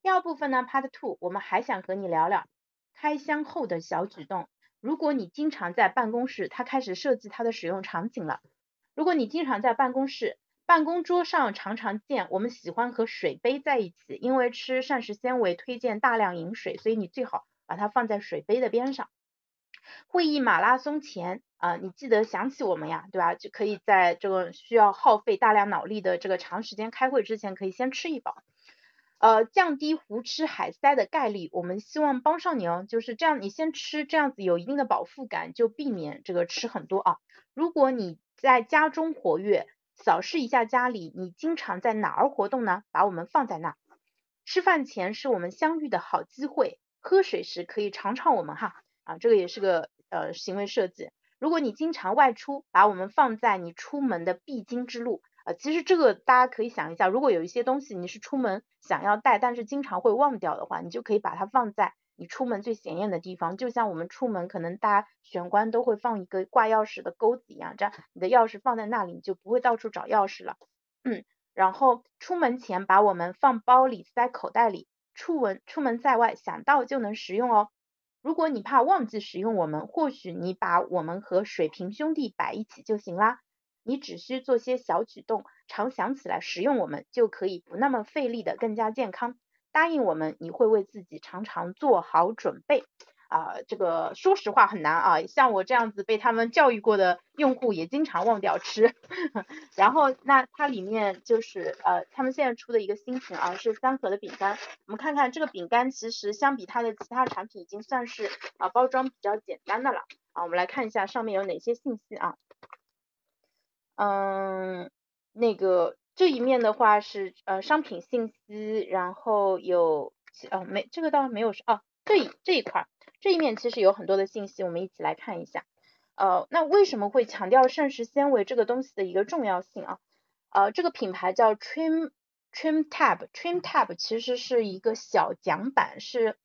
第二部分呢，Part Two，我们还想和你聊聊开箱后的小举动。如果你经常在办公室，它开始设计它的使用场景了。如果你经常在办公室，办公桌上常常见，我们喜欢和水杯在一起，因为吃膳食纤维推荐大量饮水，所以你最好把它放在水杯的边上。会议马拉松前啊，你记得想起我们呀，对吧？就可以在这个需要耗费大量脑力的这个长时间开会之前，可以先吃一饱。呃，降低胡吃海塞的概率，我们希望帮上你哦。就是这样，你先吃，这样子有一定的饱腹感，就避免这个吃很多啊。如果你在家中活跃，扫视一下家里，你经常在哪儿活动呢？把我们放在那儿。吃饭前是我们相遇的好机会，喝水时可以尝尝我们哈啊，这个也是个呃行为设计。如果你经常外出，把我们放在你出门的必经之路。呃，其实这个大家可以想一下，如果有一些东西你是出门想要带，但是经常会忘掉的话，你就可以把它放在你出门最显眼的地方，就像我们出门可能大家玄关都会放一个挂钥匙的钩子一样，这样你的钥匙放在那里，你就不会到处找钥匙了。嗯，然后出门前把我们放包里塞口袋里，出门出门在外想到就能使用哦。如果你怕忘记使用我们，或许你把我们和水瓶兄弟摆一起就行啦。你只需做些小举动，常想起来使用我们，就可以不那么费力的更加健康。答应我们，你会为自己常常做好准备。啊，这个说实话很难啊，像我这样子被他们教育过的用户也经常忘掉吃。然后，那它里面就是呃，他们现在出的一个新品啊，是三盒的饼干。我们看看这个饼干，其实相比它的其他产品，已经算是啊包装比较简单的了。啊，我们来看一下上面有哪些信息啊。嗯，那个这一面的话是呃商品信息，然后有呃没这个倒没有是哦，这这一块这一面其实有很多的信息，我们一起来看一下。呃，那为什么会强调膳食纤维这个东西的一个重要性啊？呃，这个品牌叫 Trim Trim Tab，Trim Tab 其实是一个小桨板，是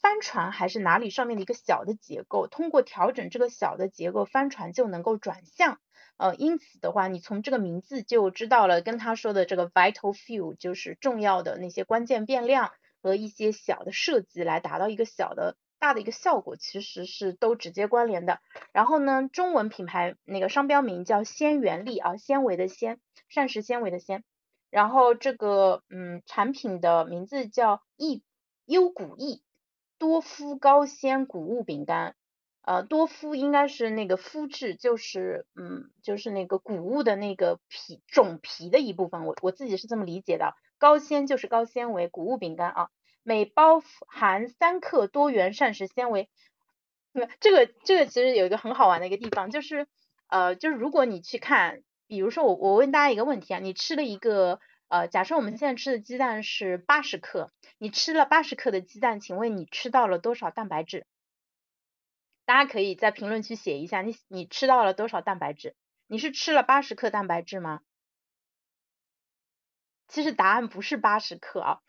帆船还是哪里上面的一个小的结构，通过调整这个小的结构，帆船就能够转向。呃，因此的话，你从这个名字就知道了，跟他说的这个 vital few 就是重要的那些关键变量和一些小的设计来达到一个小的大的一个效果，其实是都直接关联的。然后呢，中文品牌那个商标名叫纤元力啊，纤维的纤，膳食纤维的纤。然后这个嗯，产品的名字叫益优谷益多麸高纤谷物饼干。呃，多麸应该是那个麸质，就是嗯，就是那个谷物的那个皮种皮的一部分，我我自己是这么理解的。高纤就是高纤维谷物饼干啊，每包含三克多元膳食纤维。这个这个其实有一个很好玩的一个地方，就是呃，就是如果你去看，比如说我我问大家一个问题啊，你吃了一个呃，假设我们现在吃的鸡蛋是八十克，你吃了八十克的鸡蛋，请问你吃到了多少蛋白质？大家可以在评论区写一下，你你吃到了多少蛋白质？你是吃了八十克蛋白质吗？其实答案不是八十克啊，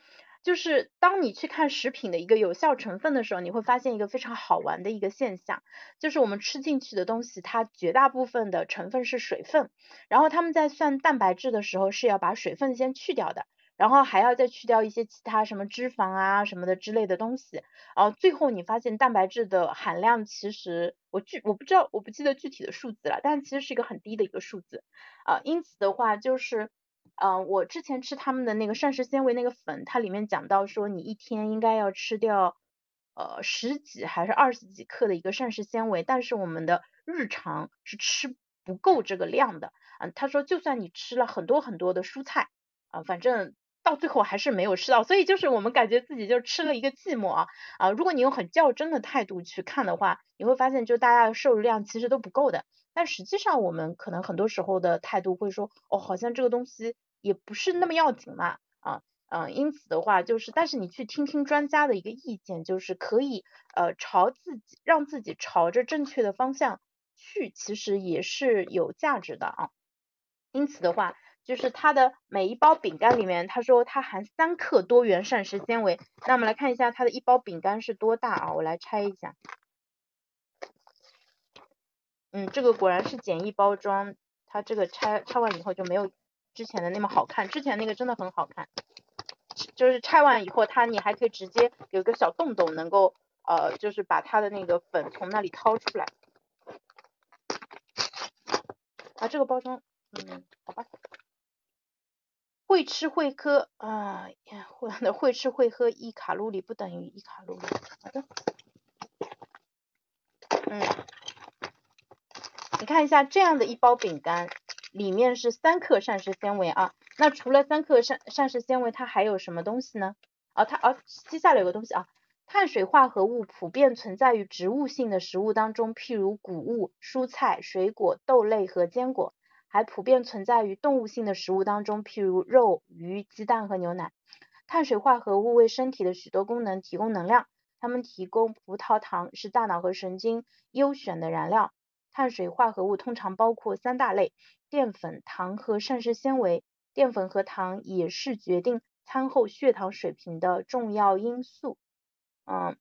就是当你去看食品的一个有效成分的时候，你会发现一个非常好玩的一个现象，就是我们吃进去的东西，它绝大部分的成分是水分，然后他们在算蛋白质的时候是要把水分先去掉的。然后还要再去掉一些其他什么脂肪啊什么的之类的东西，然后最后你发现蛋白质的含量其实我具我不知道我不记得具体的数字了，但其实是一个很低的一个数字啊，因此的话就是嗯我之前吃他们的那个膳食纤维那个粉，它里面讲到说你一天应该要吃掉呃十几还是二十几克的一个膳食纤维，但是我们的日常是吃不够这个量的啊，他说就算你吃了很多很多的蔬菜啊，反正。到最后还是没有吃到，所以就是我们感觉自己就吃了一个寂寞啊啊！如果你用很较真的态度去看的话，你会发现就大家的摄入量其实都不够的。但实际上我们可能很多时候的态度会说，哦，好像这个东西也不是那么要紧嘛啊嗯，因此的话就是，但是你去听听专家的一个意见，就是可以呃朝自己让自己朝着正确的方向去，其实也是有价值的啊。因此的话。就是它的每一包饼干里面，他说它含三克多元膳食纤维。那我们来看一下它的一包饼干是多大啊？我来拆一下。嗯，这个果然是简易包装，它这个拆拆完以后就没有之前的那么好看，之前那个真的很好看。就是拆完以后，它你还可以直接有个小洞洞，能够呃，就是把它的那个粉从那里掏出来。啊，这个包装，嗯，好吧。会吃会喝啊，会 会吃会喝，一卡路里不等于一卡路里。好的，嗯，你看一下这样的一包饼干，里面是三克膳食纤维啊。那除了三克膳膳食纤维，它还有什么东西呢？啊，它啊，接下来有个东西啊，碳水化合物普遍存在于植物性的食物当中，譬如谷物、蔬菜、水果、豆类和坚果。还普遍存在于动物性的食物当中，譬如肉、鱼、鸡蛋和牛奶。碳水化合物为身体的许多功能提供能量，它们提供葡萄糖，是大脑和神经优选的燃料。碳水化合物通常包括三大类：淀粉、糖和膳食纤维。淀粉和糖也是决定餐后血糖水平的重要因素。嗯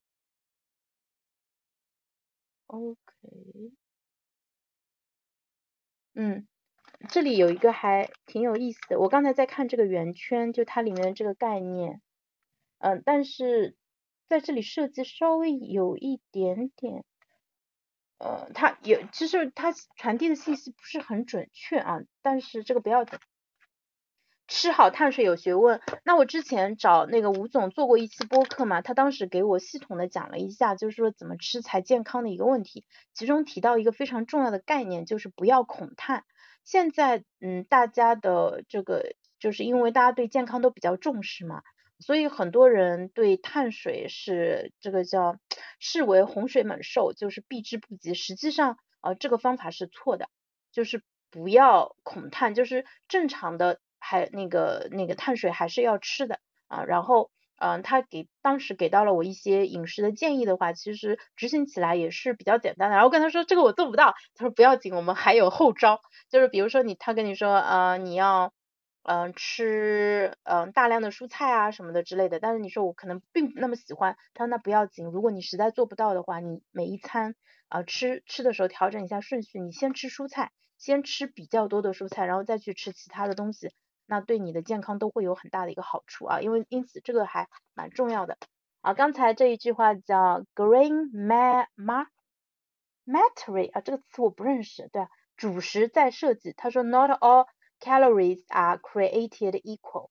，OK，嗯。这里有一个还挺有意思的，我刚才在看这个圆圈，就它里面的这个概念，嗯，但是在这里设计稍微有一点点，呃，它有其实它传递的信息不是很准确啊，但是这个不要紧。吃好碳水有学问，那我之前找那个吴总做过一期播客嘛，他当时给我系统的讲了一下，就是说怎么吃才健康的一个问题，其中提到一个非常重要的概念，就是不要恐碳。现在，嗯，大家的这个就是因为大家对健康都比较重视嘛，所以很多人对碳水是这个叫视为洪水猛兽，就是避之不及。实际上，呃，这个方法是错的，就是不要恐碳，就是正常的还那个那个碳水还是要吃的啊。然后嗯，他给当时给到了我一些饮食的建议的话，其实执行起来也是比较简单的。然后跟他说这个我做不到，他说不要紧，我们还有后招，就是比如说你他跟你说呃你要。嗯，吃嗯大量的蔬菜啊什么的之类的，但是你说我可能并不那么喜欢，他说那不要紧，如果你实在做不到的话，你每一餐啊吃吃的时候调整一下顺序，你先吃蔬菜，先吃比较多的蔬菜，然后再去吃其他的东西，那对你的健康都会有很大的一个好处啊，因为因此这个还蛮重要的啊。刚才这一句话叫 green ma ma matter 啊，这个词我不认识，对，主食在设计，他说 not all。Calories are created equal.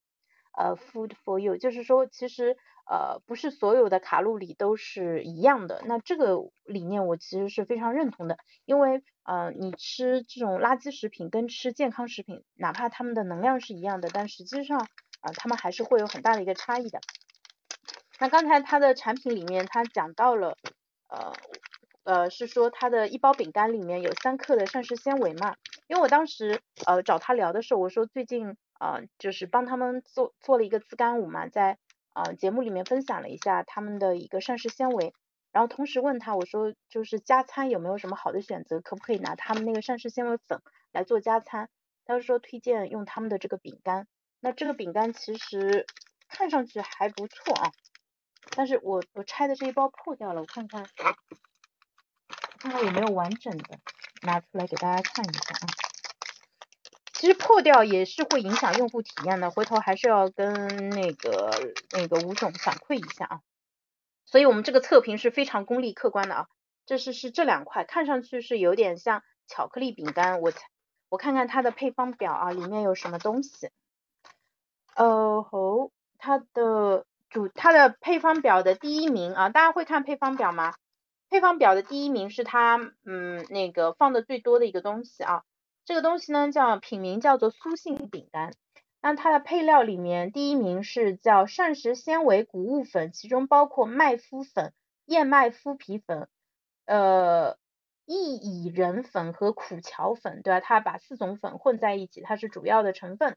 呃，food for you，就是说，其实呃不是所有的卡路里都是一样的。那这个理念我其实是非常认同的，因为呃你吃这种垃圾食品跟吃健康食品，哪怕它们的能量是一样的，但实际上啊它们还是会有很大的一个差异的。那刚才它的产品里面，它讲到了呃呃是说它的一包饼干里面有三克的膳食纤维嘛。因为我当时呃找他聊的时候，我说最近啊就是帮他们做做了一个自干舞嘛，在啊节目里面分享了一下他们的一个膳食纤维，然后同时问他我说就是加餐有没有什么好的选择，可不可以拿他们那个膳食纤维粉来做加餐？他说推荐用他们的这个饼干，那这个饼干其实看上去还不错啊，但是我我拆的这一包破掉了，我看看看看有没有完整的。拿出来给大家看一下啊，其实破掉也是会影响用户体验的，回头还是要跟那个那个吴总反馈一下啊。所以我们这个测评是非常功利客观的啊。这是是这两块，看上去是有点像巧克力饼干，我我看看它的配方表啊，里面有什么东西？哦吼，它的主它的配方表的第一名啊，大家会看配方表吗？配方表的第一名是它，嗯，那个放的最多的一个东西啊，这个东西呢叫品名叫做苏性饼干，那它的配料里面第一名是叫膳食纤维谷物粉，其中包括麦麸粉、燕麦麸皮粉、呃薏苡仁粉和苦荞粉，对吧？它把四种粉混在一起，它是主要的成分。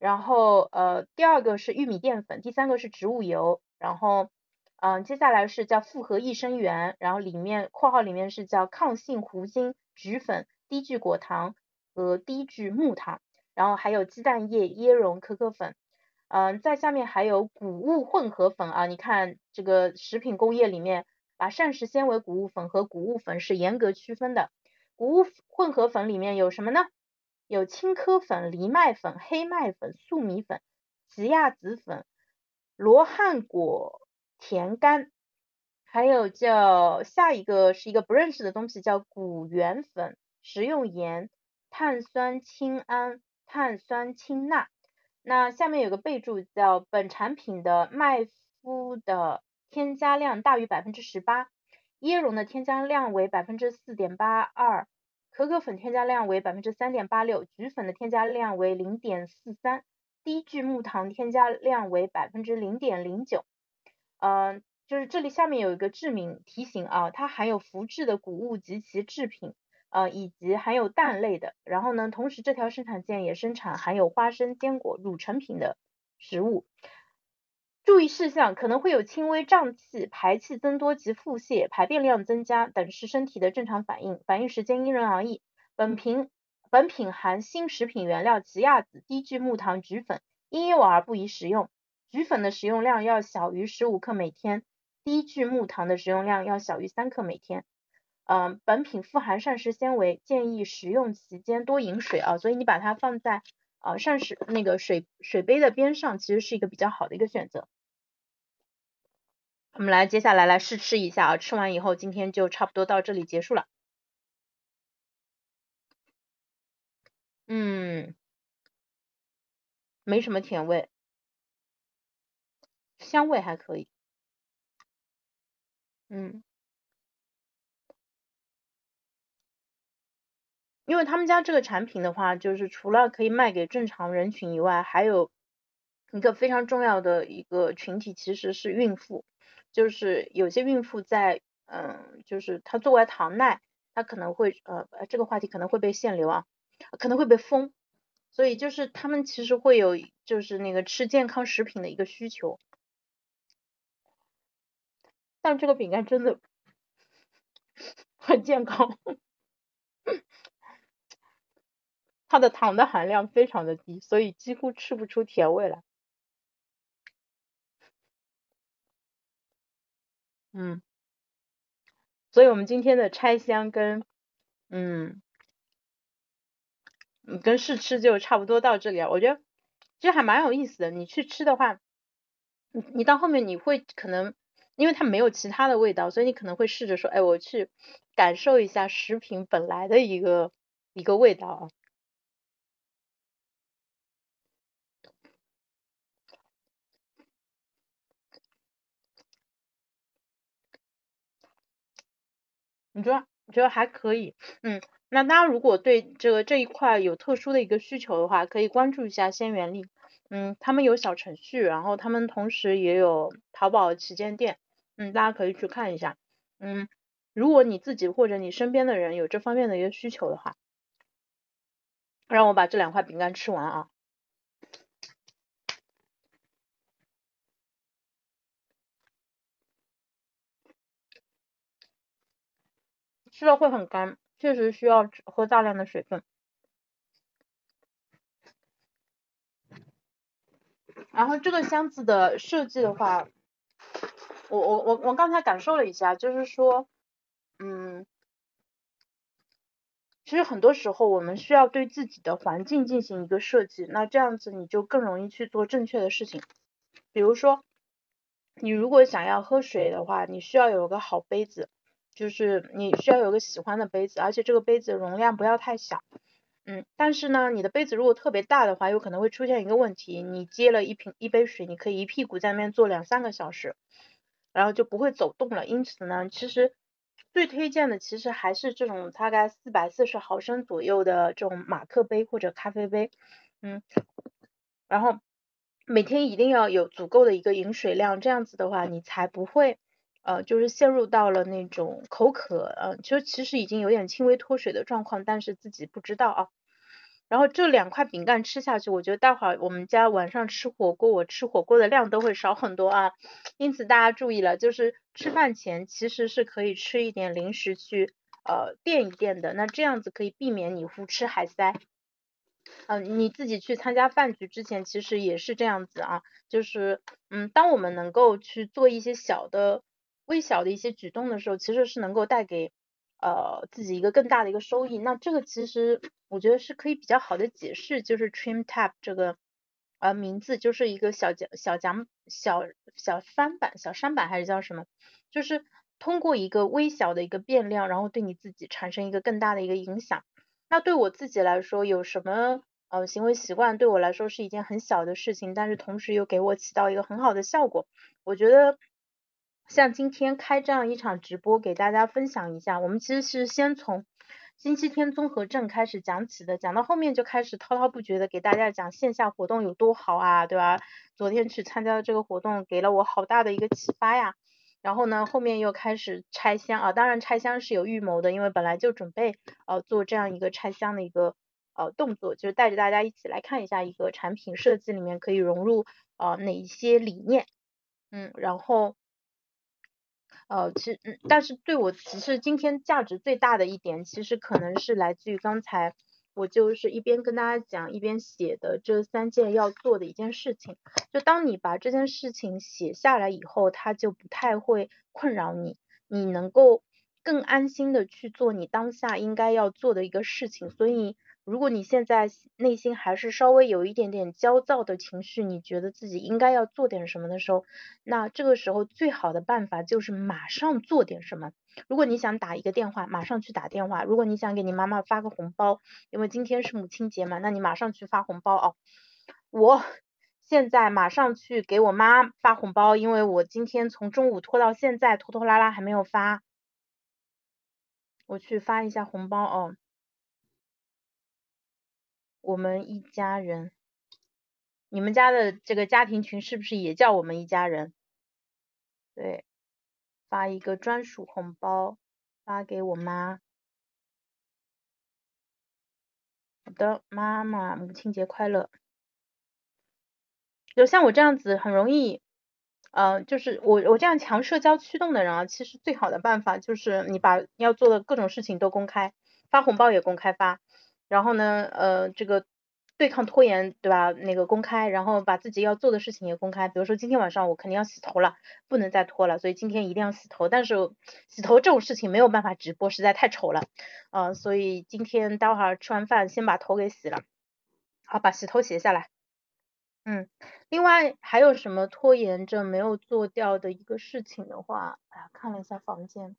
然后呃第二个是玉米淀粉，第三个是植物油，然后。嗯，接下来是叫复合益生元，然后里面括号里面是叫抗性糊精菊粉、低聚果糖和低聚木糖，然后还有鸡蛋液、椰蓉、可可粉。嗯，在下面还有谷物混合粉啊，你看这个食品工业里面把膳食纤维谷物粉和谷物粉是严格区分的。谷物混合粉里面有什么呢？有青稞粉、藜麦粉、黑麦粉、粟米粉、奇亚籽粉、罗汉果。甜苷，还有叫下一个是一个不认识的东西，叫谷原粉、食用盐、碳酸氢铵、碳酸氢钠。那下面有个备注叫本产品的麦麸的添加量大于百分之十八，椰蓉的添加量为百分之四点八二，可可粉添加量为百分之三点八六，菊粉的添加量为零点四三，低聚木糖添加量为百分之零点零九。嗯，就是这里下面有一个致敏提醒啊，它含有麸质的谷物及其制品，呃，以及含有蛋类的。然后呢，同时这条生产线也生产含有花生、坚果、乳成品的食物。注意事项可能会有轻微胀气、排气增多及腹泻、排便量增加等是身体的正常反应，反应时间因人而异。本品本品含新食品原料奇亚籽、低聚木糖、菊粉，婴幼儿不宜食用。菊粉的食用量要小于十五克每天，低聚木糖的食用量要小于三克每天。嗯，本品富含膳食纤维，建议食用期间多饮水啊。所以你把它放在啊膳食那个水水杯的边上，其实是一个比较好的一个选择。我们来接下来来试吃一下啊，吃完以后今天就差不多到这里结束了。嗯，没什么甜味。香味还可以，嗯，因为他们家这个产品的话，就是除了可以卖给正常人群以外，还有一个非常重要的一个群体，其实是孕妇，就是有些孕妇在，嗯，就是她作为糖耐，她可能会，呃，这个话题可能会被限流啊，可能会被封，所以就是他们其实会有就是那个吃健康食品的一个需求。但这个饼干真的 很健康，它的糖的含量非常的低，所以几乎吃不出甜味来。嗯，所以我们今天的拆箱跟嗯嗯跟试吃就差不多到这里了。我觉得其实还蛮有意思的，你去吃的话，你你到后面你会可能。因为它没有其他的味道，所以你可能会试着说，哎，我去感受一下食品本来的一个一个味道啊。你觉得觉得还可以，嗯，那大家如果对这个这一块有特殊的一个需求的话，可以关注一下鲜原力，嗯，他们有小程序，然后他们同时也有淘宝旗舰店。嗯，大家可以去看一下。嗯，如果你自己或者你身边的人有这方面的一个需求的话，让我把这两块饼干吃完啊。吃了会很干，确实需要喝大量的水分。然后这个箱子的设计的话。我我我我刚才感受了一下，就是说，嗯，其实很多时候我们需要对自己的环境进行一个设计，那这样子你就更容易去做正确的事情。比如说，你如果想要喝水的话，你需要有个好杯子，就是你需要有个喜欢的杯子，而且这个杯子容量不要太小。嗯，但是呢，你的杯子如果特别大的话，有可能会出现一个问题，你接了一瓶一杯水，你可以一屁股在那边坐两三个小时。然后就不会走动了，因此呢，其实最推荐的其实还是这种大概四百四十毫升左右的这种马克杯或者咖啡杯，嗯，然后每天一定要有足够的一个饮水量，这样子的话你才不会呃就是陷入到了那种口渴，嗯，就其实已经有点轻微脱水的状况，但是自己不知道啊。然后这两块饼干吃下去，我觉得待会儿我们家晚上吃火锅，我吃火锅的量都会少很多啊。因此大家注意了，就是吃饭前其实是可以吃一点零食去呃垫一垫的，那这样子可以避免你胡吃海塞。嗯，你自己去参加饭局之前，其实也是这样子啊，就是嗯，当我们能够去做一些小的、微小的一些举动的时候，其实是能够带给。呃，自己一个更大的一个收益，那这个其实我觉得是可以比较好的解释，就是 trim tab 这个呃名字就是一个小奖小奖小小翻版小翻板还是叫什么，就是通过一个微小的一个变量，然后对你自己产生一个更大的一个影响。那对我自己来说，有什么呃行为习惯对我来说是一件很小的事情，但是同时又给我起到一个很好的效果，我觉得。像今天开这样一场直播，给大家分享一下，我们其实是先从星期天综合症开始讲起的，讲到后面就开始滔滔不绝的给大家讲线下活动有多好啊，对吧？昨天去参加的这个活动给了我好大的一个启发呀。然后呢，后面又开始拆箱啊，当然拆箱是有预谋的，因为本来就准备呃做这样一个拆箱的一个呃动作，就是带着大家一起来看一下一个产品设计里面可以融入呃哪一些理念，嗯，然后。呃，其实，但是对我其实今天价值最大的一点，其实可能是来自于刚才我就是一边跟大家讲，一边写的这三件要做的一件事情。就当你把这件事情写下来以后，它就不太会困扰你，你能够更安心的去做你当下应该要做的一个事情。所以。如果你现在内心还是稍微有一点点焦躁的情绪，你觉得自己应该要做点什么的时候，那这个时候最好的办法就是马上做点什么。如果你想打一个电话，马上去打电话；如果你想给你妈妈发个红包，因为今天是母亲节嘛，那你马上去发红包哦。我现在马上去给我妈发红包，因为我今天从中午拖到现在，拖拖拉拉还没有发，我去发一下红包哦。我们一家人，你们家的这个家庭群是不是也叫我们一家人？对，发一个专属红包，发给我妈。好的，妈妈母亲节快乐。就像我这样子很容易，呃，就是我我这样强社交驱动的人啊，其实最好的办法就是你把要做的各种事情都公开，发红包也公开发，然后呢，呃，这个对抗拖延，对吧？那个公开，然后把自己要做的事情也公开，比如说今天晚上我肯定要洗头了，不能再拖了，所以今天一定要洗头。但是洗头这种事情没有办法直播，实在太丑了，呃，所以今天待会儿吃完饭先把头给洗了，好，把洗头写下来。嗯，另外还有什么拖延着没有做掉的一个事情的话，哎呀，看了一下房间，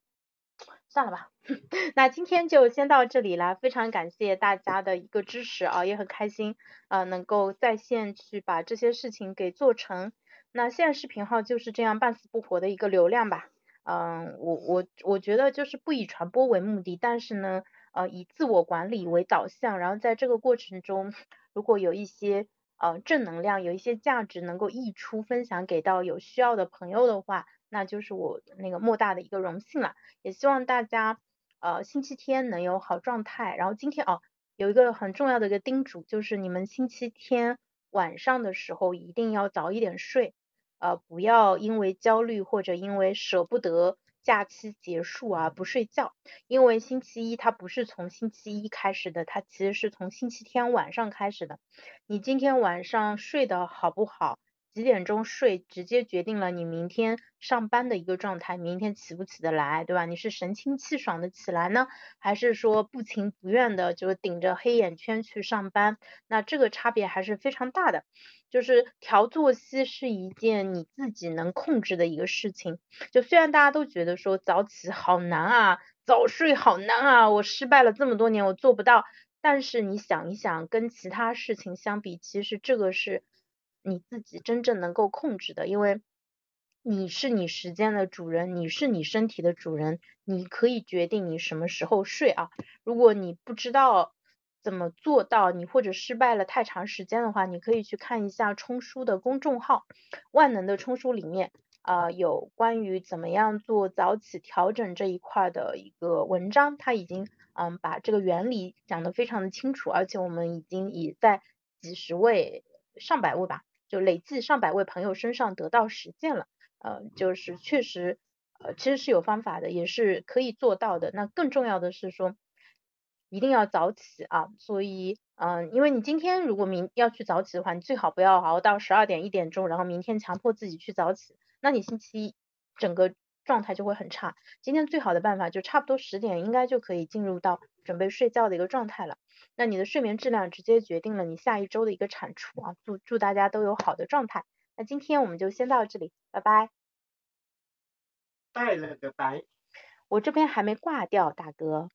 算了吧。那今天就先到这里了，非常感谢大家的一个支持啊，也很开心啊，能够在线去把这些事情给做成。那现在视频号就是这样半死不活的一个流量吧。嗯，我我我觉得就是不以传播为目的，但是呢，呃，以自我管理为导向，然后在这个过程中，如果有一些呃，正能量有一些价值能够溢出，分享给到有需要的朋友的话，那就是我那个莫大的一个荣幸了。也希望大家呃星期天能有好状态。然后今天哦，有一个很重要的一个叮嘱，就是你们星期天晚上的时候一定要早一点睡，呃，不要因为焦虑或者因为舍不得。假期结束啊，不睡觉，因为星期一它不是从星期一开始的，它其实是从星期天晚上开始的。你今天晚上睡得好不好？几点钟睡，直接决定了你明天上班的一个状态，明天起不起得来，对吧？你是神清气爽的起来呢，还是说不情不愿的就顶着黑眼圈去上班？那这个差别还是非常大的。就是调作息是一件你自己能控制的一个事情。就虽然大家都觉得说早起好难啊，早睡好难啊，我失败了这么多年，我做不到。但是你想一想，跟其他事情相比，其实这个是。你自己真正能够控制的，因为你是你时间的主人，你是你身体的主人，你可以决定你什么时候睡啊。如果你不知道怎么做到，你或者失败了太长时间的话，你可以去看一下冲叔的公众号“万能的冲叔”里面啊，有关于怎么样做早起调整这一块的一个文章，他已经嗯把这个原理讲得非常的清楚，而且我们已经已在几十位、上百位吧。就累计上百位朋友身上得到实践了，呃，就是确实，呃，其实是有方法的，也是可以做到的。那更重要的是说，一定要早起啊。所以，嗯，因为你今天如果明要去早起的话，你最好不要熬到十二点一点钟，然后明天强迫自己去早起，那你星期一整个状态就会很差。今天最好的办法就差不多十点应该就可以进入到准备睡觉的一个状态了。那你的睡眠质量直接决定了你下一周的一个产出啊！祝祝大家都有好的状态。那今天我们就先到这里，拜拜。拜了个拜。我这边还没挂掉，大哥。